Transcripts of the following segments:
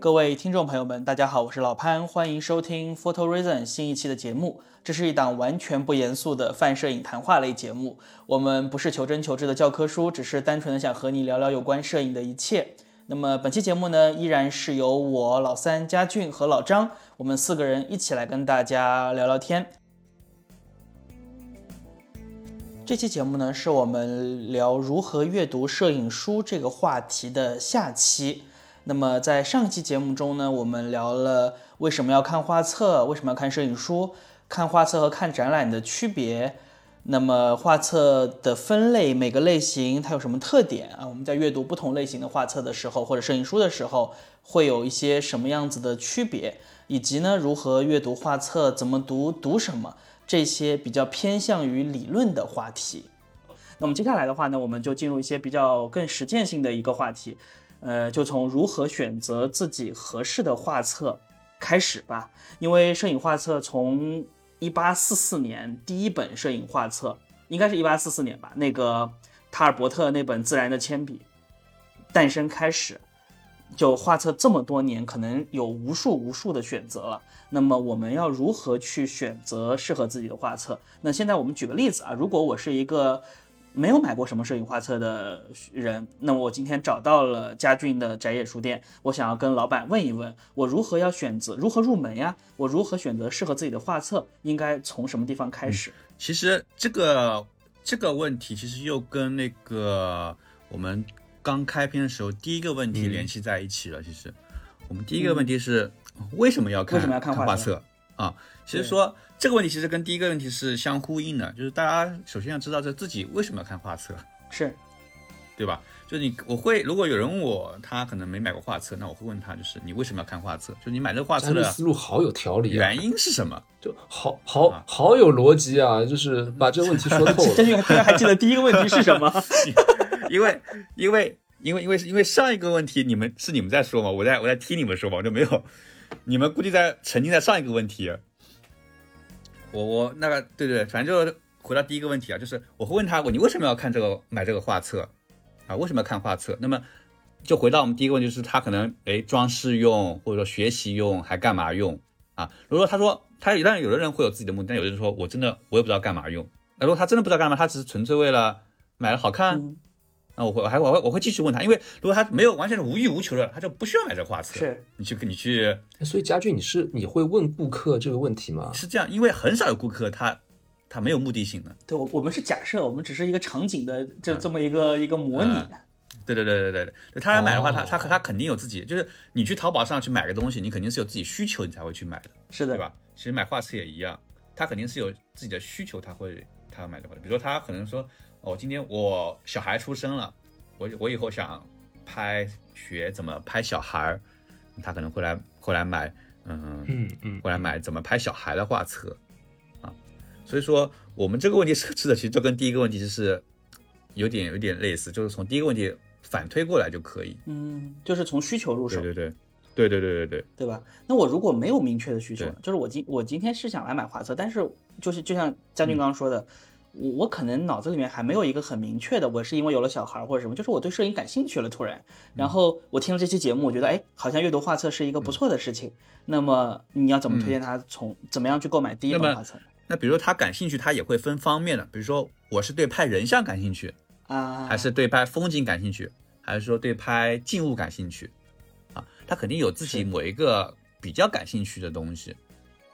各位听众朋友们，大家好，我是老潘，欢迎收听 Photo Reason 新一期的节目。这是一档完全不严肃的泛摄影谈话类节目。我们不是求真求知的教科书，只是单纯的想和你聊聊有关摄影的一切。那么本期节目呢，依然是由我老三佳俊和老张，我们四个人一起来跟大家聊聊天。这期节目呢，是我们聊如何阅读摄影书这个话题的下期。那么在上期节目中呢，我们聊了为什么要看画册，为什么要看摄影书，看画册和看展览的区别。那么画册的分类，每个类型它有什么特点啊？我们在阅读不同类型的画册的时候，或者摄影书的时候，会有一些什么样子的区别？以及呢，如何阅读画册，怎么读，读什么？这些比较偏向于理论的话题。那么接下来的话呢，我们就进入一些比较更实践性的一个话题。呃，就从如何选择自己合适的画册开始吧。因为摄影画册从一八四四年第一本摄影画册，应该是一八四四年吧，那个塔尔伯特那本《自然的铅笔》诞生开始，就画册这么多年，可能有无数无数的选择了。那么我们要如何去选择适合自己的画册？那现在我们举个例子啊，如果我是一个。没有买过什么摄影画册的人，那我今天找到了佳俊的宅野书店，我想要跟老板问一问，我如何要选择，如何入门呀？我如何选择适合自己的画册？应该从什么地方开始？其实这个这个问题，其实又跟那个我们刚开篇的时候第一个问题联系在一起了。其实我们第一个问题是为什么要看为什么要看画册啊？其实说。这个问题其实跟第一个问题是相呼应的，就是大家首先要知道这自己为什么要看画册，是，对吧？就是你我会如果有人问我，他可能没买过画册，那我会问他，就是你为什么要看画册？就你买这个画册的思路好有条理，原因是什么？就好好好有逻辑啊！就是把这个问题说透了。这居然还记得第一个问题是什么？因为因为因为因为因为上一个问题你们是你们在说嘛，我在我在听你们说嘛，我就没有，你们估计在沉浸在上一个问题。我我那个对对，反正就回到第一个问题啊，就是我会问他，我你为什么要看这个买这个画册啊？为什么要看画册？那么就回到我们第一个问题，就是他可能哎装饰用或者说学习用还干嘛用啊？如果说他说他当然有的人会有自己的目的，但有的人说我真的我也不知道干嘛用。那如果他真的不知道干嘛，他只是纯粹为了买了好看。那我会，我还我会我会继续问他，因为如果他没有完全是无欲无求的，他就不需要买这画册。是，你去你去，所以家俊，你是你会问顾客这个问题吗？是这样，因为很少有顾客他他没有目的性的。对，我我们是假设，我们只是一个场景的这这么一个一个模拟。对对对对对对，他来买的话，他他他肯定有自己，就是你去淘宝上去买个东西，你肯定是有自己需求，你才会去买的。是的，对吧？其实买画册也一样，他肯定是有自己的需求，他会他要买的话，比如说他可能说，哦今天我小孩出生了我我以后想拍学怎么拍小孩他可能会来会来买嗯嗯嗯会来买怎么拍小孩的画册啊。所以说我们这个问题设置的其实就跟第一个问题就是有点有点类似就是从第一个问题反推过来就可以。嗯就是从需求入手对对对对对对对对。吧？那我如果没有明确的需求就是我今我今天是想来买画册但是就是就像将军刚刚说的我我可能脑子里面还没有一个很明确的，我是因为有了小孩或者什么，就是我对摄影感兴趣了，突然，然后我听了这期节目，我觉得哎，好像阅读画册是一个不错的事情。那么你要怎么推荐他从怎么样去购买第一本画册？那比如说他感兴趣，他也会分方面的，比如说我是对拍人像感兴趣啊，还是对拍风景感兴趣，还是说对拍静物感兴趣啊？他肯定有自己某一个比较感兴趣的东西，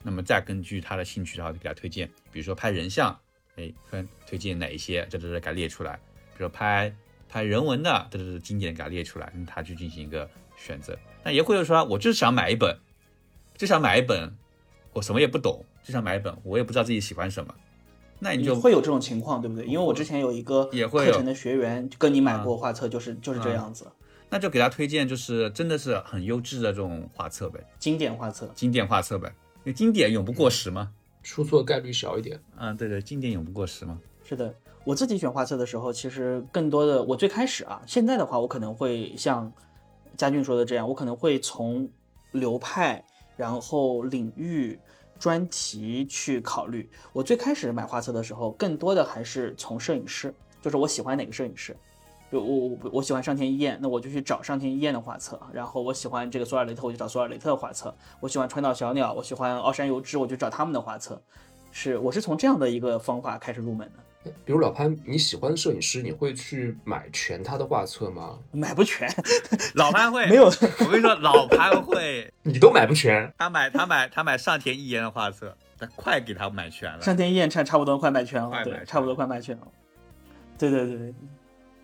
那么再根据他的兴趣，然后给他推荐，比如说拍人像。哎，分推荐哪一些？这都是给它列出来。比如拍拍人文的，这都是经典，给它列出来，那他去进行一个选择。那也会有说，我就是想买一本，就想买一本，我什么也不懂，就想买一本，我也不知道自己喜欢什么。那你就会有这种情况，对不对？因为我之前有一个课程的学员跟你买过画册，就是就是这样子。那就给他推荐，就是真的是很优质的这种画册呗，经典画册，经典画册呗，因为经典永不过时嘛。出错概率小一点，嗯，对对，经典永不过时嘛。是的，我自己选画册的时候，其实更多的，我最开始啊，现在的话，我可能会像佳俊说的这样，我可能会从流派、然后领域、专题去考虑。我最开始买画册的时候，更多的还是从摄影师，就是我喜欢哪个摄影师，就我我我喜欢上田一彦，那我就去找上田一彦的画册。然后我喜欢这个索尔雷特，我就找索尔雷特的画册。我喜欢川岛小鸟，我喜欢奥山由之，我就找他们的画册。是，我是从这样的一个方法开始入门的。比如老潘，你喜欢的摄影师，你会去买全他的画册吗？买不全，老潘会没有。我跟你说，老潘会，你都买不全。他买他买他买上田一彦的画册，他快给他买全了。上田一彦差差不多快买全了，对，差不多快买全了。对对对对。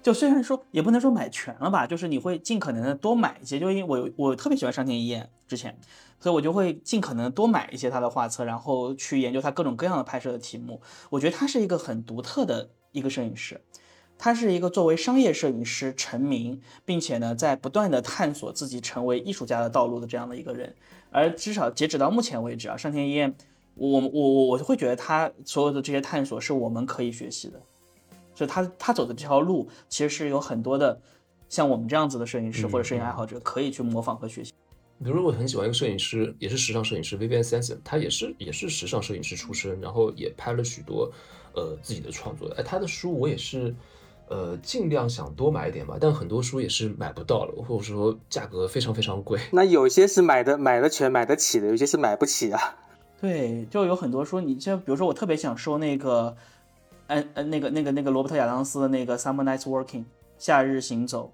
就虽然说也不能说买全了吧，就是你会尽可能的多买一些，就因为我我特别喜欢上田一彦之前，所以我就会尽可能多买一些他的画册，然后去研究他各种各样的拍摄的题目。我觉得他是一个很独特的一个摄影师，他是一个作为商业摄影师成名，并且呢在不断的探索自己成为艺术家的道路的这样的一个人。而至少截止到目前为止啊，上田一彦，我我我我会觉得他所有的这些探索是我们可以学习的。就他他走的这条路，其实是有很多的像我们这样子的摄影师或者摄影爱好者可以去模仿和学习。比如我很喜欢一个摄影师，也是时尚摄影师 Vivian Sanson，他也是也是时尚摄影师出身，然后也拍了许多呃自己的创作。哎，他的书我也是呃尽量想多买一点吧，但很多书也是买不到了，或者说价格非常非常贵。那有些是买的买的全买得起的，有些是买不起啊。对，就有很多书，你像比如说我特别想收那个。嗯嗯，那个那个那个罗伯特亚当斯的那个《Summer Nights Working》夏日行走，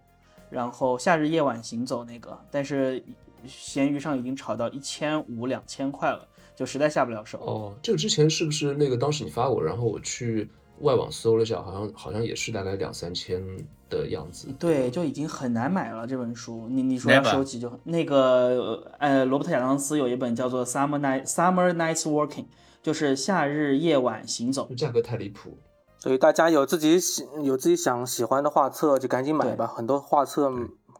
然后夏日夜晚行走那个，但是闲鱼上已经炒到一千五两千块了，就实在下不了手。哦，这个之前是不是那个当时你发我，然后我去外网搜了一下，好像好像也是大概两三千的样子。对，就已经很难买了这本书。你你说要收集就那个呃，罗伯特亚当斯有一本叫做《Summer Night Summer Nights Working》，就是夏日夜晚行走，价格太离谱。所以大家有自己喜有自己想喜欢的画册就赶紧买吧，很多画册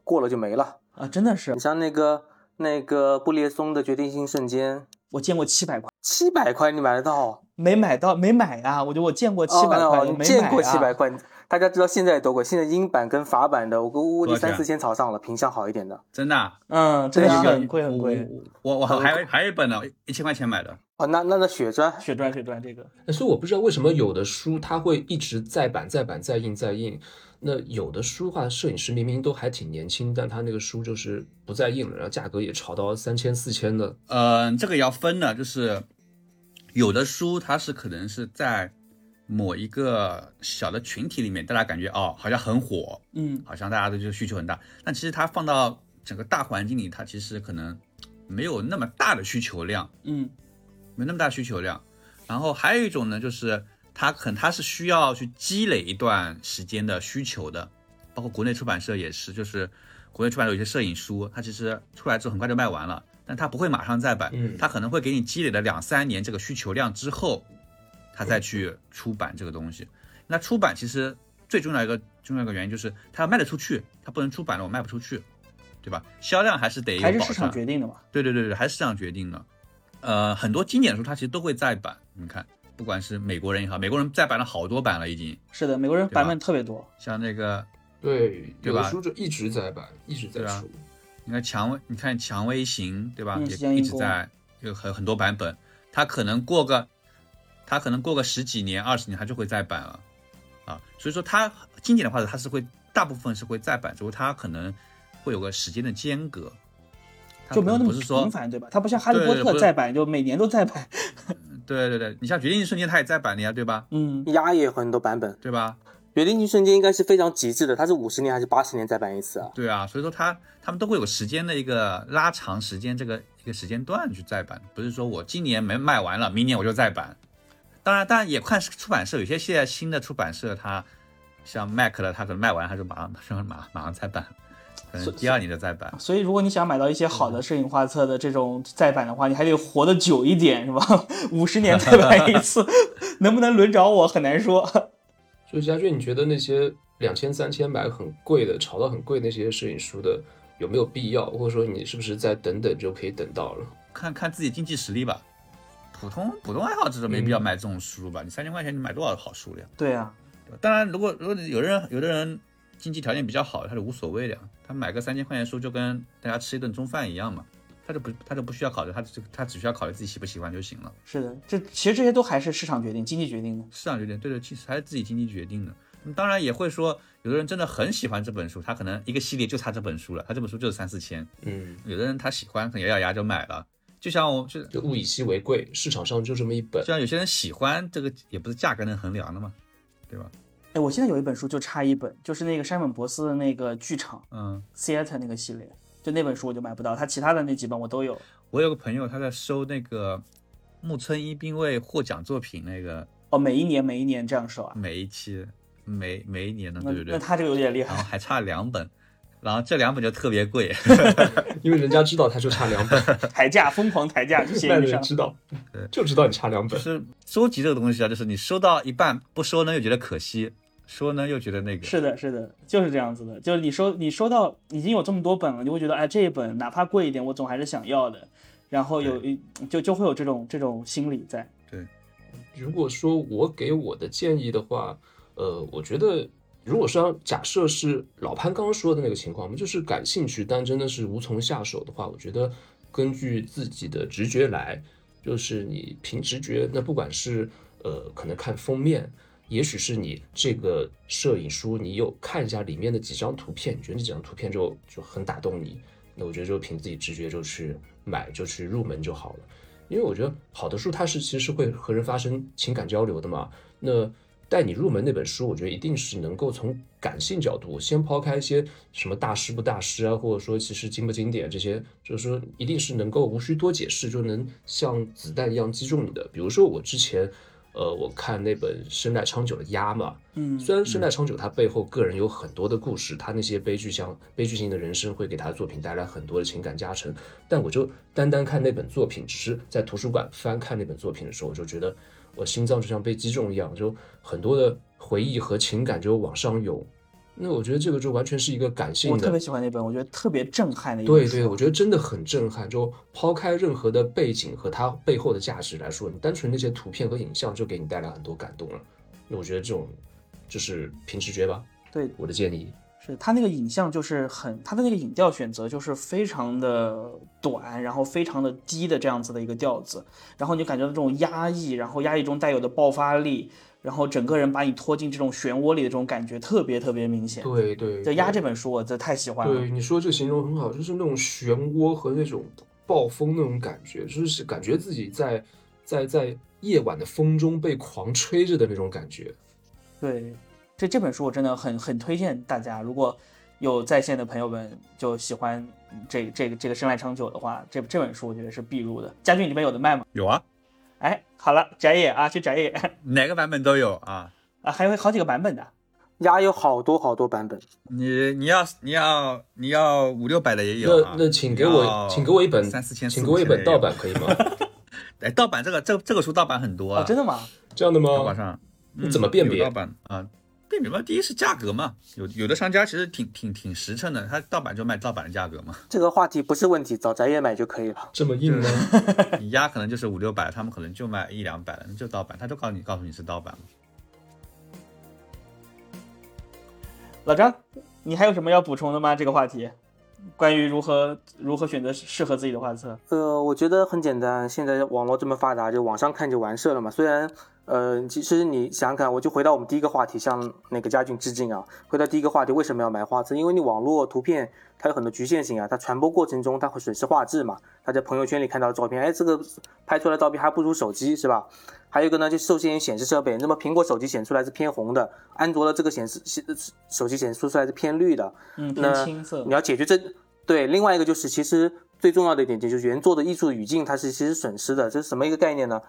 过了就没了啊！真的是，你像那个那个布列松的决定性瞬间，我见过七百块，七百块你买得到？没买到，没买啊！我觉得我见过七百块，你见过七百块？大家知道现在多贵？现在英版跟法版的，我估计三四千朝上了，品相好一点的，真的？嗯，真的很贵很贵。我我还还有一本呢，一千块钱买的。哦，那那那血砖，血砖，血砖这个。所以我不知道为什么有的书它会一直再版、再版、再印、再印。那有的书的话，摄影师明明都还挺年轻，但他那个书就是不再印了，然后价格也炒到三千、四千的。嗯，这个要分的，就是有的书它是可能是在。某一个小的群体里面，大家感觉哦，好像很火，嗯，好像大家都就需求很大。但其实它放到整个大环境里，它其实可能没有那么大的需求量，嗯，没那么大需求量。然后还有一种呢，就是它可能它是需要去积累一段时间的需求的，包括国内出版社也是，就是国内出版社有些摄影书，它其实出来之后很快就卖完了，但它不会马上再版，嗯，它可能会给你积累了两三年这个需求量之后。它再去出版这个东西，那出版其实最重要一个重要一个原因就是它要卖得出去，它不能出版了我卖不出去，对吧？销量还是得还是市场决定的嘛？对对对对，还是市场决定的。呃，很多经典书它其实都会再版，你看，不管是美国人也好，美国人再版了好多版了已经。是的，美国人版本特别多，像那个对对吧？书就一直在版，一直在出。你看蔷薇，你看蔷薇行，对吧？也一直在有很很多版本，它可能过个。它可能过个十几年、二十年，它就会再版了，啊，所以说它经典的话，它是会大部分是会再版，只不过它可能会有个时间的间隔，就没有那么频繁，对吧？它不像哈利波特再版，就每年都再版。对对对，你像决定性瞬间，它也在版的呀，对吧？嗯，压也有很多版本，对吧？决定性瞬间应该是非常极致的，它是五十年还是八十年再版一次啊？对啊，所以说它他们都会有时间的一个拉长时间，这个一个时间段去再版，不是说我今年没卖完了，明年我就再版。当然，当然也看出版社，有些现在新的出版社，它像 Mac 的，它可能卖完，它就马上马马马上再版，可能第二年的再版。所以，如果你想买到一些好的摄影画册的这种再版的话，你还得活得久一点，是吧？五十年再版一次，能不能轮着我很难说。所以，佳俊，你觉得那些两千、三千买很贵的、炒到很贵那些摄影书的，有没有必要？或者说，你是不是再等等就可以等到了？看看自己经济实力吧。普通普通爱好者都没必要买这种书吧？你三千块钱你买多少好书了？对呀，当然，如果如果有的人有的人经济条件比较好，他是无所谓的，他买个三千块钱书就跟大家吃一顿中饭一样嘛，他就不他就不需要考虑，他只他只需要考虑自己喜不喜欢就行了。是的，这其实这些都还是市场决定、经济决定的。市场决定，对对，其实还是自己经济决定的。当然也会说有的人真的很喜欢这本书，他可能一个系列就差这本书了，他这本书就是三四千。嗯，有的人他喜欢，可能咬咬牙就买了。就像我就就物以稀为贵，市场上就这么一本就。像有些人喜欢这个，也不是价格能衡量的嘛，对吧？哎，我现在有一本书就差一本，就是那个山本博司的那个剧场嗯，theater 那个系列，就那本书我就买不到，他其他的那几本我都有。我有个朋友他在收那个木村一兵卫获奖作品那个哦，每一年每一年这样收啊？每一期每每一年的，那对不对？那他这个有点厉害。然后还差两本，然后这两本就特别贵。因为人家知道他就差两本，抬价，疯狂抬价，就卖闲鱼上。的人知道，就知道你差两本。就是收集这个东西啊，就是你收到一半不收呢又觉得可惜，收呢又觉得那个。是的，是的，就是这样子的。就是你收你收到已经有这么多本了，你会觉得哎这一本哪怕贵一点，我总还是想要的。然后有一就就会有这种这种心理在。对如果说我给我的建议的话，呃，我觉得如果说假设是老潘刚刚说的那个情况，我们就是感兴趣，但真的是无从下手的话，我觉得根据自己的直觉来，就是你凭直觉，那不管是呃可能看封面，也许是你这个摄影书，你有看一下里面的几张图片，你觉得这几张图片就就很打动你，那我觉得就凭自己直觉就去买，就去入门就好了。因为我觉得好的书它是其实会和人发生情感交流的嘛。那带你入门那本书，我觉得一定是能够从感性角度，先抛开一些什么大师不大师啊，或者说其实经不经典这些，就是说一定是能够无需多解释就能像子弹一样击中你的。比如说我之前，呃，我看那本生代昌久的《鸭》嘛，嗯，虽然生代昌久他背后个人有很多的故事，他那些悲剧像悲剧性的人生会给他的作品带来很多的情感加成，但我就单单看那本作品，只是在图书馆翻看那本作品的时候，我就觉得我心脏就像被击中一样，就很多的回忆和情感就往上涌。那我觉得这个就完全是一个感性的，我特别喜欢那本，我觉得特别震撼的一本。对对，我觉得真的很震撼。就抛开任何的背景和它背后的价值来说，你单纯那些图片和影像就给你带来很多感动了。那我觉得这种就是凭直觉吧，对我的建议。是他那个影像就是很，他的那个影调选择就是非常的短，然后非常的低的这样子的一个调子，然后你就感觉到这种压抑，然后压抑中带有的爆发力，然后整个人把你拖进这种漩涡里的这种感觉特别特别明显。对对，就《压》这本书我这太喜欢了。对，你说这形容很好，就是那种漩涡和那种暴风那种感觉，就是感觉自己在在在夜晚的风中被狂吹着的那种感觉。对，这这本书我真的很很推荐大家，如果有在线的朋友们就喜欢这这个这个生来长久的话，这这本书我觉得是必入的。家俊里面有的卖吗？有啊，哎，好了，宅野啊，去宅野 哪个版本都有啊。啊，还有好几个版本的。鸭有好多好多版本，你你要你要你要五六百的也有、啊。那那请给我请给我一本三四千，请给我一本盗版。可以吗？哎，盗版这个这个这个书盗版很多啊，哦，真的吗？这样的吗？淘宝上。你怎么辨别有盗版啊？辨别嘛，第一是价格嘛，有有的商家其实挺挺挺实诚的，他盗版就卖盗版的价格嘛。这个话题不是问题，找宅业买就可以了。这么硬吗？你压可能就是五六百，他们可能就卖一两百了，那就盗版，他就告诉你告诉你是盗版嘛。老张，你还有什么要补充的吗？这个话题，关于如何如何选择适合自己的画册。呃，我觉得很简单，现在网络这么发达，就网上看就完事了嘛。虽然，呃，其实你想想看，我就回到我们第一个话题，向那个佳俊致敬啊。回到第一个话题，为什么要买画册？因为你网络图片它有很多局限性啊，它传播过程中它会损失画质嘛。他在朋友圈里看到照片，哎，这个拍出来的照片还不如手机是吧？还有一个呢，就受限于显示设备，那么苹果手机显出来是偏红的，安卓的这个显示显手机显示出来是偏绿的。嗯，那偏青色你。要解决这对，另外一个就是其实最重要的一点就是原作的艺术语境它是其实损失的，这是什么一个概念呢？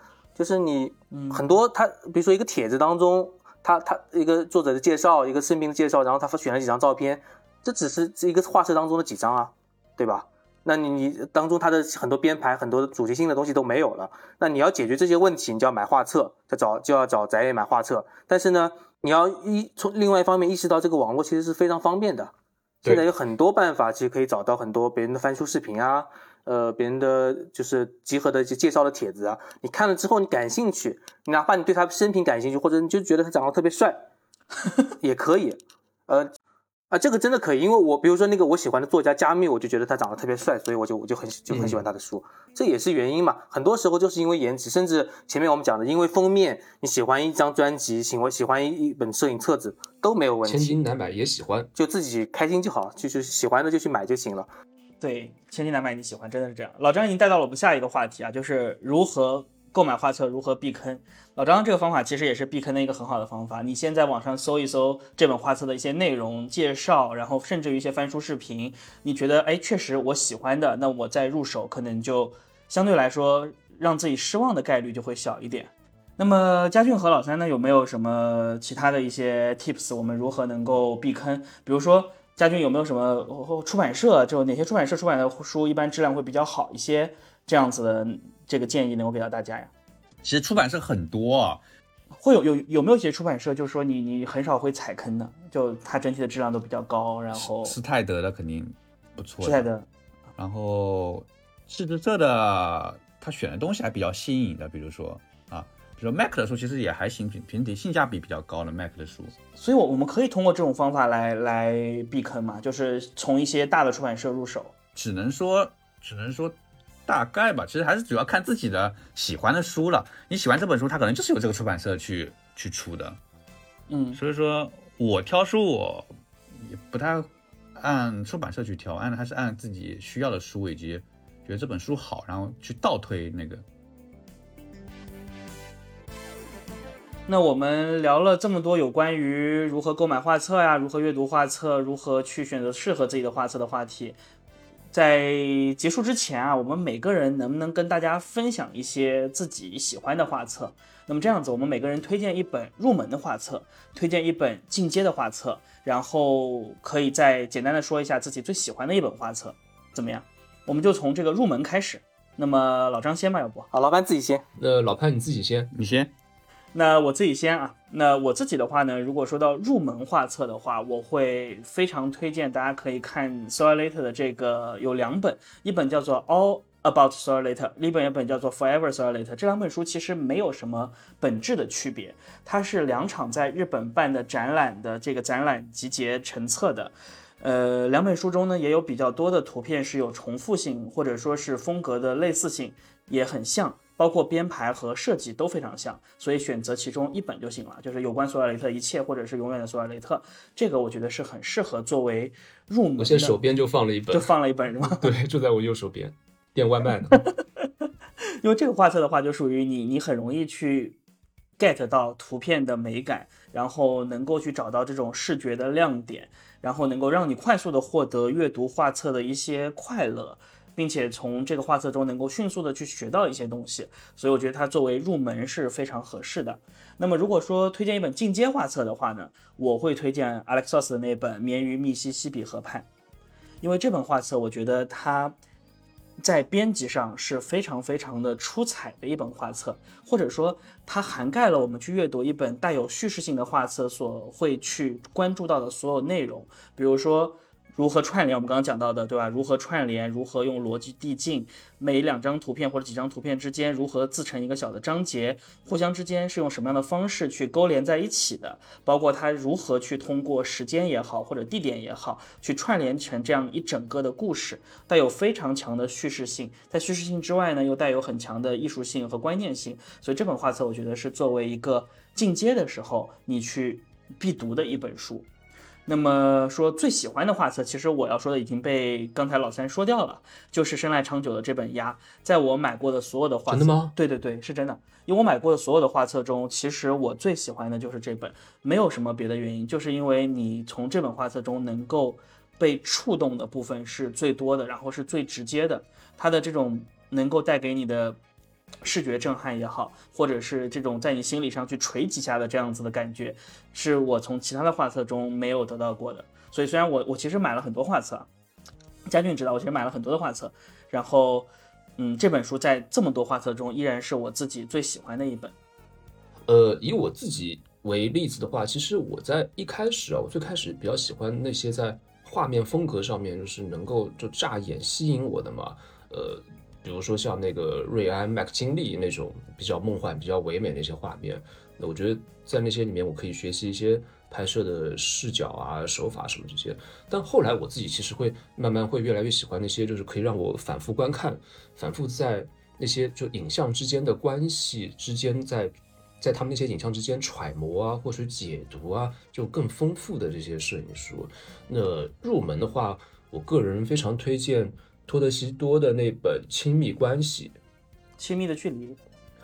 就是你嗯很多他比如说一个帖子当中，他他一个作者的介绍，一个生平的介绍，然后他选了几张照片，这只是这一个画册当中的几张啊，对吧？那你你当中他的很多编排、很多主题性的东西都没有了。那你要解决这些问题，你就要买画册，再找就要找宅野买画册。但是呢，你要一从另外一方面意识到这个网络其实是非常方便的。现在有很多办法，其实可以找到很多别人的翻书视频啊，呃，别人的就是集合的一些介绍的帖子啊。你看了之后，你感兴趣，你哪怕你对他生平感兴趣，或者你就觉得他长得特别帅，也可以。呃，啊，这个真的可以，因为我比如说那个我喜欢的作家加密，我就觉得他长得特别帅，所以我就我就很就很喜欢他的书，这也是原因嘛。很多时候就是因为颜值，甚至前面我们讲的，因为封面，你喜欢一张专辑，喜欢喜欢一一本摄影册子都没有问题千题，金难买也喜欢。就自己开心就好，就是喜欢的就去买就行了。对，千金难买你喜欢，真的是这样。老张已经带到了我们下一个话题啊，就是如何购买画册，如何避坑。老张这个方法其实也是避坑的一个很好的方法。你先在网上搜一搜这本画册的一些内容介绍，然后甚至于一些翻书视频，你觉得哎确实我喜欢的，那我再入手可能就相对来说让自己失望的概率就会小一点。那么佳俊和老三呢，有没有什么其他的一些 tips？我们如何能够避坑？比如说佳俊有没有什么呃出版社，就哪些出版社出版的书一般质量会比较好一些？这样子的这个建议能够给到大家呀？其实出版社很多啊，会有有有没有一些出版社，就是说你你很少会踩坑的，就它整体的质量都比较高，然后斯泰德的肯定不错施泰德，然后志之社的他选的东西还比较新颖的，比如说啊，比如说 Mac 的书其实也还行，平平底性价比比较高的 Mac 的书。所以我我们可以通过这种方法来来避坑嘛，就是从一些大的出版社入手。只能说，只能说大概吧。其实还是主要看自己的喜欢的书了。你喜欢这本书，它可能就是由这个出版社去去出的。嗯，所以说我挑书，我也不太按出版社去挑，按还是按自己需要的书以及觉得这本书好，然后去倒推那个。那我们聊了这么多有关于如何购买画册呀、如何阅读画册、如何去选择适合自己的画册的话题，在结束之前啊，我们每个人能不能跟大家分享一些自己喜欢的画册？那么这样子，我们每个人推荐一本入门的画册，推荐一本进阶的画册，然后可以再简单的说一下自己最喜欢的一本画册，怎么样？我们就从这个入门开始。那么老张先吧，要不？好，老潘自己先。那老潘你自己先，你先。那我自己先啊，那我自己的话呢，如果说到入门画册的话，我会非常推荐大家可以看 s o l a t e r 的这个有两本，一本叫做 All About s o l a t e r 一本一本叫做 Forever s o l a t e r 这两本书其实没有什么本质的区别，它是两场在日本办的展览的这个展览集结成册的。呃，两本书中呢也有比较多的图片是有重复性，或者说是风格的类似性，也很像。包括编排和设计都非常像，所以选择其中一本就行了。就是有关索尔雷特一切，或者是永远的索尔雷特，这个我觉得是很适合作为入门。我现在手边就放了一本，就放了一本是吗？对，就在我右手边，点外卖呢。因为这个画册的话，就属于你，你很容易去 get 到图片的美感，然后能够去找到这种视觉的亮点，然后能够让你快速的获得阅读画册的一些快乐。并且从这个画册中能够迅速的去学到一些东西，所以我觉得它作为入门是非常合适的。那么如果说推荐一本进阶画册的话呢，我会推荐 Alexos 的那本《眠于密西西比河畔》，因为这本画册我觉得它在编辑上是非常非常的出彩的一本画册，或者说它涵盖了我们去阅读一本带有叙事性的画册所会去关注到的所有内容，比如说。如何串联？我们刚刚讲到的，对吧？如何串联？如何用逻辑递进？每两张图片或者几张图片之间如何自成一个小的章节？互相之间是用什么样的方式去勾连在一起的？包括它如何去通过时间也好，或者地点也好，去串联成这样一整个的故事，带有非常强的叙事性。在叙事性之外呢，又带有很强的艺术性和观念性。所以这本画册，我觉得是作为一个进阶的时候你去必读的一本书。那么说最喜欢的画册，其实我要说的已经被刚才老三说掉了，就是深濑长久的这本《鸭》。在我买过的所有的画册，真的吗？对对对，是真的。因为我买过的所有的画册中，其实我最喜欢的就是这本，没有什么别的原因，就是因为你从这本画册中能够被触动的部分是最多的，然后是最直接的，它的这种能够带给你的。视觉震撼也好，或者是这种在你心理上去锤几下的这样子的感觉，是我从其他的画册中没有得到过的。所以虽然我我其实买了很多画册，佳俊知道我其实买了很多的画册，然后嗯，这本书在这么多画册中依然是我自己最喜欢的一本。呃，以我自己为例子的话，其实我在一开始啊，我最开始比较喜欢那些在画面风格上面就是能够就乍眼吸引我的嘛，呃。比如说像那个瑞安·麦克金利那种比较梦幻、比较唯美的一些画面，那我觉得在那些里面，我可以学习一些拍摄的视角啊、手法什么这些。但后来我自己其实会慢慢会越来越喜欢那些，就是可以让我反复观看、反复在那些就影像之间的关系之间，在在他们那些影像之间揣摩啊，或者解读啊，就更丰富的这些摄影书。那入门的话，我个人非常推荐托德西多的那本《亲密关系》。亲密的距离，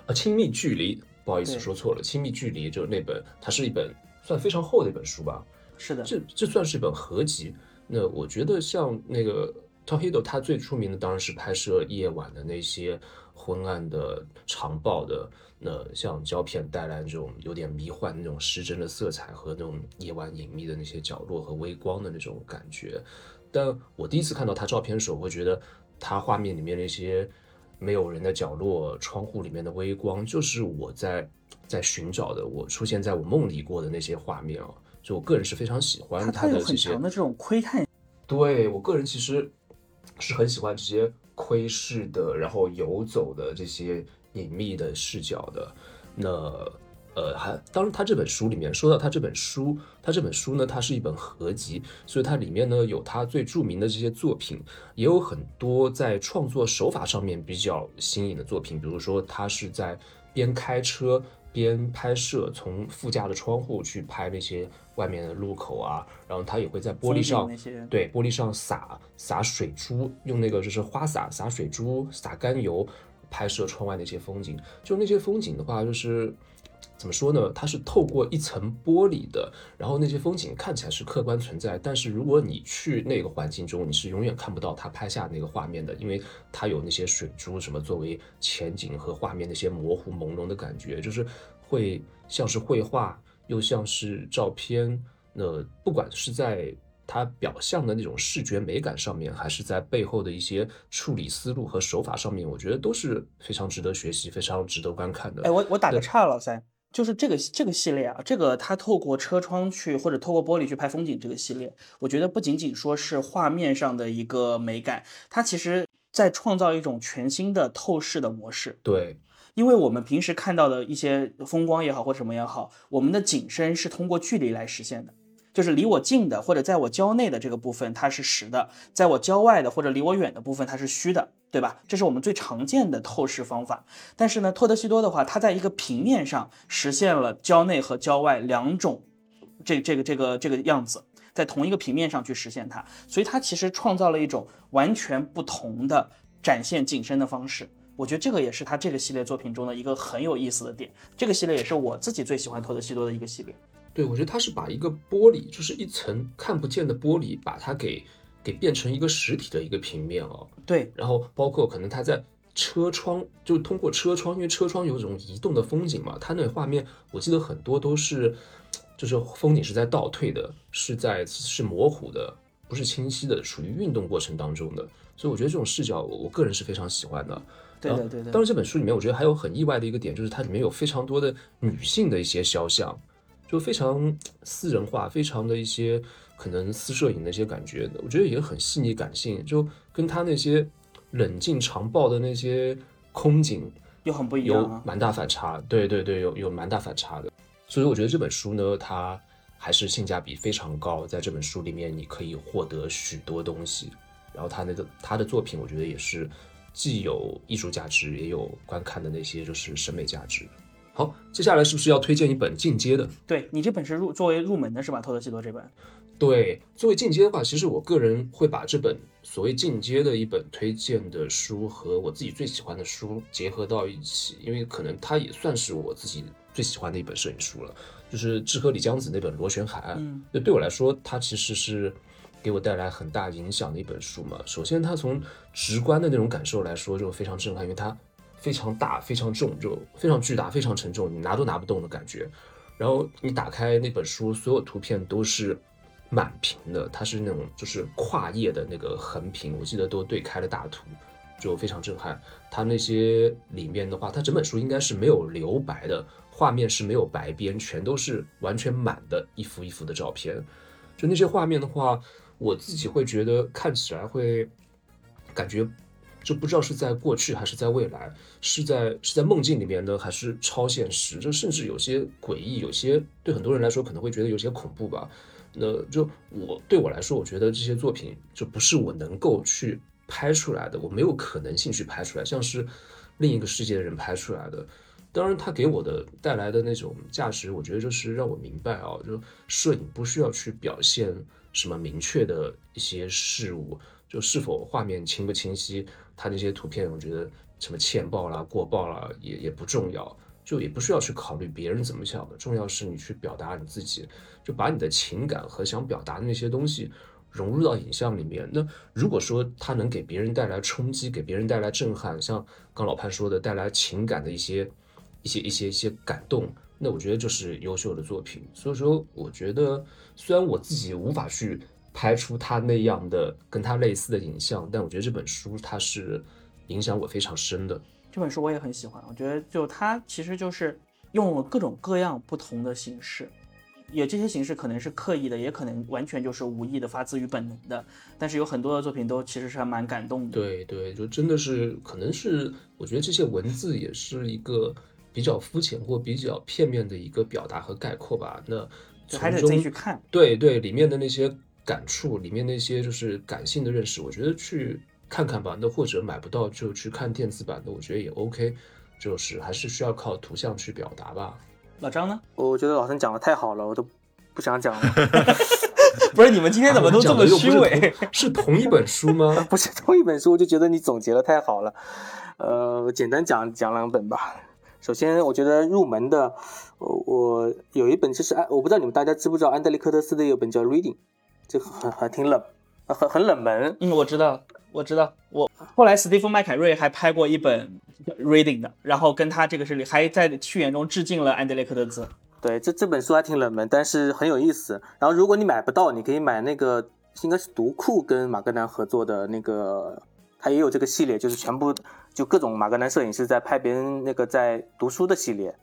啊，亲密距离，不好意思说错了，亲密距离就是那本，它是一本算非常厚的一本书吧，是的，这这算是一本合集。那我觉得像那个 Tom Hiddle，他最出名的当然是拍摄夜晚的那些昏暗的长曝的，那像胶片带来这种有点迷幻那种失真的色彩和那种夜晚隐秘的那些角落和微光的那种感觉。但我第一次看到他照片的时候，我会觉得他画面里面那些没有人的角落、窗户里面的微光，就是我在在寻找的，我出现在我梦里过的那些画面啊。就我个人是非常喜欢他的这些强的这种窥探，对我个人其实是很喜欢这些窥视的，然后游走的这些隐秘的视角的。那呃，还当然，他这本书里面说到他这本书，他这本书呢，它是一本合集，所以它里面呢有他最著名的这些作品，也有很多在创作手法上面比较新颖的作品，比如说他是在边开车。边拍摄，从副驾的窗户去拍那些外面的路口啊，然后他也会在玻璃上对，玻璃上撒撒水珠，用那个就是花洒洒水珠，撒甘油，拍摄窗外那些风景。就那些风景的话，就是怎么说呢？它是透过一层玻璃的，然后那些风景看起来是客观存在，但是如果你去那个环境中，你是永远看不到他拍下那个画面的，因为它有那些水珠什么作为前景和画面那些模糊朦胧的感觉，就是会像是绘画，又像是照片。那不管是在它表象的那种视觉美感上面，还是在背后的一些处理思路和手法上面，我觉得都是非常值得学习、非常值得观看的。哎，我我打个岔，老三，就是这个这个系列啊，这个它透过车窗去或者透过玻璃去拍风景这个系列，我觉得不仅仅说是画面上的一个美感，它其实在创造一种全新的透视的模式。对因为我们平时看到的一些风光也好或什么也好，我们的景深是通过距离来实现的。就是离我近的或者在我焦内的这个部分它是实的，在我焦外的或者离我远的部分它是虚的，对吧？这是我们最常见的透视方法。但是呢，托德西多的话，它在一个平面上实现了焦内和焦外两种这这个这个这个样子，在同一个平面上去实现它，所以它其实创造了一种完全不同的展现景深的方式。我觉得这个也是他这个系列作品中的一个很有意思的点。这个系列也是我自己最喜欢托德西多的一个系列。对，我觉得它是把一个玻璃，就是一层看不见的玻璃，把它给给变成一个实体的一个平面哦。对，然后包括可能它在车窗，就通过车窗，因为车窗有一种移动的风景嘛，它那画面我记得很多都是，就是风景是在倒退的，是在是模糊的，不是清晰的，属于运动过程当中的。所以我觉得这种视角，我我个人是非常喜欢的。对对对对当然，这本书里面我觉得还有很意外的一个点，就是它里面有非常多的女性的一些肖像，就非常私人化，非常的一些可能私摄影的一些感觉，我觉得也很细腻感性，就跟他那些冷静长曝的那些空景又很不一样有啊。蛮大反差。对对对，有有蛮大反差的。所以我觉得这本书呢，它还是性价比非常高，在这本书里面你可以获得许多东西。然后他那个他的作品，我觉得也是既有艺术价值，也有观看的那些就是审美价值。好，接下来是不是要推荐一本进阶的？对你这本是入作为入门的是吧？托德西多这本。对，作为进阶的话，其实我个人会把这本所谓进阶的一本推荐的书和我自己最喜欢的书结合到一起，因为可能它也算是我自己最喜欢的一本摄影书了，就是志贺里江子那本《螺旋海岸》。嗯，那对我来说，它其实是给我带来很大影响的一本书嘛。首先，它从直观的那种感受来说就非常震撼，因为它非常大、非常重，就非常巨大、非常沉重，你拿都拿不动的感觉。然后你打开那本书，所有图片都是满屏的，它是那种就是跨页的那个横屏，我记得都对开了大图，就非常震撼。它那些里面的话，它整本书应该是没有留白的，画面是没有白边，全都是完全满的一幅一幅的照片。就那些画面的话，我自己会觉得看起来会感觉就不知道是在过去还是在未来，是在是在梦境里面呢，还是超现实？就甚至有些诡异，有些对很多人来说可能会觉得有些恐怖吧。那就我对我来说，我觉得这些作品就不是我能够去拍出来的，我没有可能性去拍出来，像是另一个世界的人拍出来的。当然，它给我的带来的那种价值，我觉得就是让我明白啊，就摄影不需要去表现什么明确的一些事物，就是否画面清不清晰，它那些图片，我觉得什么欠曝啦、过曝啦，也也不重要，就也不需要去考虑别人怎么想的，重要是你去表达你自己，就把你的情感和想表达的那些东西融入到影像里面。那如果说它能给别人带来冲击，给别人带来震撼，像刚老潘说的，带来情感的一些。一些一些一些感动，那我觉得就是优秀的作品。所以说，我觉得虽然我自己无法去拍出他那样的跟他类似的影像，但我觉得这本书它是影响我非常深的。这本书我也很喜欢，我觉得就它其实就是用了各种各样不同的形式，也这些形式可能是刻意的，也可能完全就是无意的，发自于本能的。但是有很多的作品都其实是还蛮感动的。对对，就真的是可能是我觉得这些文字也是一个。比较肤浅或比较片面的一个表达和概括吧。那还得自己去看。对对，里面的那些感触，里面那些就是感性的认识，我觉得去看看吧。那或者买不到就去看电子版的，我觉得也 OK。就是还是需要靠图像去表达吧。老张呢？我觉得老陈讲的太好了，我都不想讲了。不是你们今天怎么都这么虚伪？是同一本书吗？不是同一本书，我就觉得你总结的太好了。呃，简单讲讲两本吧。首先，我觉得入门的，我我有一本就是安，我不知道你们大家知不知道安德烈科特斯的有本叫《Reading》，这很很挺冷，很很冷门。嗯，我知道，我知道。我后来史蒂夫麦凯瑞还拍过一本《Reading》的，然后跟他这个是还在序言中致敬了安德烈科特兹。对，这这本书还挺冷门，但是很有意思。然后如果你买不到，你可以买那个应该是读库跟马格南合作的那个。他也有这个系列，就是全部就各种马格南摄影师在拍别人那个在读书的系列。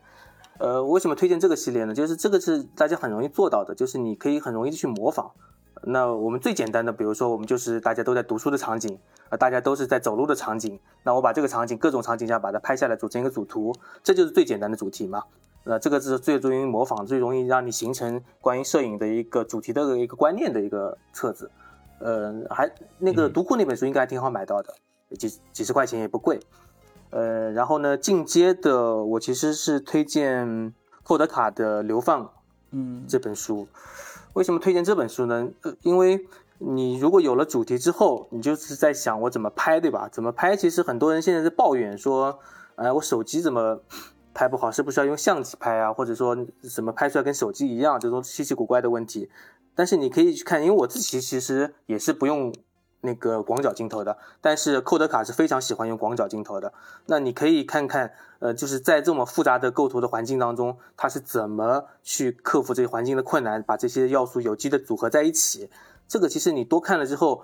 呃，为什么推荐这个系列呢？就是这个是大家很容易做到的，就是你可以很容易的去模仿。那我们最简单的，比如说我们就是大家都在读书的场景，啊，大家都是在走路的场景。那我把这个场景各种场景下把它拍下来，组成一个组图，这就是最简单的主题嘛。那这个是最容易模仿、最容易让你形成关于摄影的一个主题的一个观念的一个册子。呃，还那个读库那本书应该还挺好买到的，几几十块钱也不贵。呃，然后呢，进阶的我其实是推荐寇德卡的《流放》，嗯，这本书。为什么推荐这本书呢？呃，因为你如果有了主题之后，你就是在想我怎么拍，对吧？怎么拍？其实很多人现在在抱怨说，哎，我手机怎么拍不好？是不是要用相机拍啊？或者说怎么拍出来跟手机一样？这种稀奇古怪的问题。但是你可以去看，因为我自己其实也是不用那个广角镜头的，但是寇德卡是非常喜欢用广角镜头的。那你可以看看，呃，就是在这么复杂的构图的环境当中，他是怎么去克服这些环境的困难，把这些要素有机的组合在一起。这个其实你多看了之后，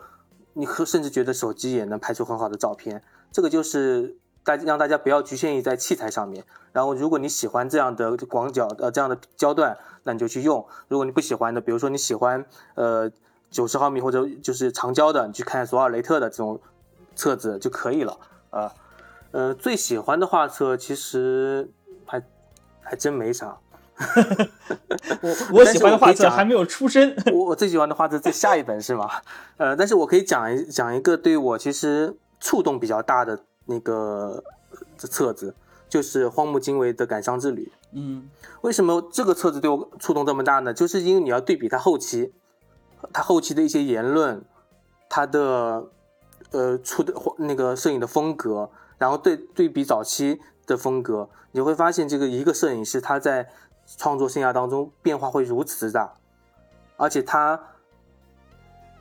你甚至觉得手机也能拍出很好的照片。这个就是。大让大家不要局限于在器材上面，然后如果你喜欢这样的广角呃这样的焦段，那你就去用；如果你不喜欢的，比如说你喜欢呃九十毫米或者就是长焦的，你去看索尔雷特的这种册子就可以了啊。呃，最喜欢的画册其实还还真没啥。我我喜欢的画册还没有出生。我我最喜欢的画册在下一本是吗？呃，但是我可以讲一讲一个对我其实触动比较大的。那个这册子就是荒木经惟的《感伤之旅》。嗯，为什么这个册子对我触动这么大呢？就是因为你要对比它后期，他后期的一些言论，他的呃出的那个摄影的风格，然后对对比早期的风格，你会发现这个一个摄影师他在创作生涯当中变化会如此之大，而且他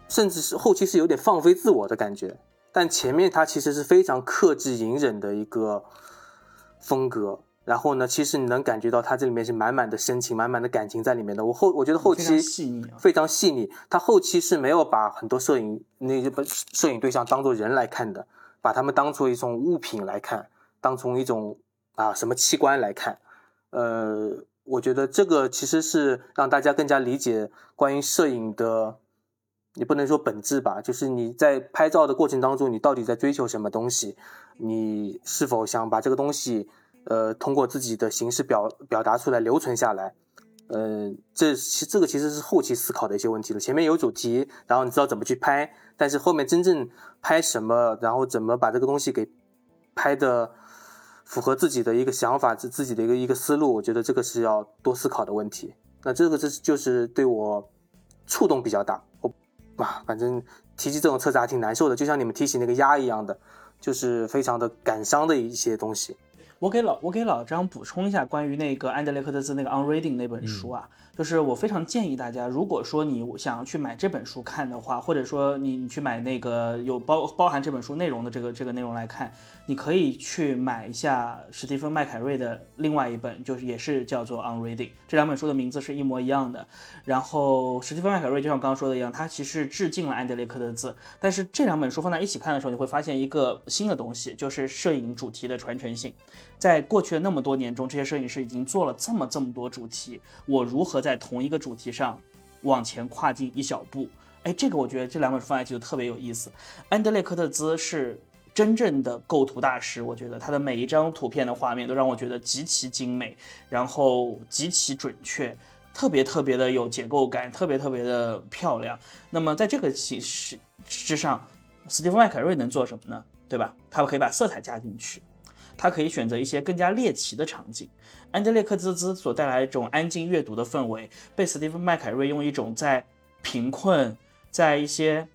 甚至是后期是有点放飞自我的感觉。但前面他其实是非常克制隐忍的一个风格，然后呢，其实你能感觉到他这里面是满满的深情、满满的感情在里面的。我后我觉得后期非常细腻，他后期是没有把很多摄影那些摄影对象当做人来看的，把他们当做一种物品来看，当成一种啊什么器官来看。呃，我觉得这个其实是让大家更加理解关于摄影的。你不能说本质吧，就是你在拍照的过程当中，你到底在追求什么东西？你是否想把这个东西，呃，通过自己的形式表表达出来，留存下来？呃，这其这个其实是后期思考的一些问题了。前面有主题，然后你知道怎么去拍，但是后面真正拍什么，然后怎么把这个东西给拍的符合自己的一个想法，自自己的一个一个思路，我觉得这个是要多思考的问题。那这个这就是对我触动比较大。我啊，反正提起这种册子还挺难受的，就像你们提起那个鸭一样的，就是非常的感伤的一些东西。我给老我给老张补充一下关于那个安德烈克特兹那个《On Reading》那本书啊，就是我非常建议大家，如果说你想要去买这本书看的话，或者说你你去买那个有包包含这本书内容的这个这个内容来看，你可以去买一下史蒂芬麦凯瑞的另外一本，就是也是叫做《On Reading》，这两本书的名字是一模一样的。然后史蒂芬麦凯瑞就像我刚刚说的一样，他其实致敬了安德烈克特兹，但是这两本书放在一起看的时候，你会发现一个新的东西，就是摄影主题的传承性。在过去的那么多年中，这些摄影师已经做了这么这么多主题，我如何在同一个主题上往前跨进一小步？哎，这个我觉得这两本书放在一起就特别有意思。安德烈科特兹是真正的构图大师，我觉得他的每一张图片的画面都让我觉得极其精美，然后极其准确，特别特别的有结构感，特别特别的漂亮。那么在这个形式之上，斯蒂芬麦凯瑞能做什么呢？对吧？他可以把色彩加进去。他可以选择一些更加猎奇的场景，安德烈克兹兹所带来一种安静阅读的氛围，被斯蒂芬麦凯瑞用一种在贫困、在一些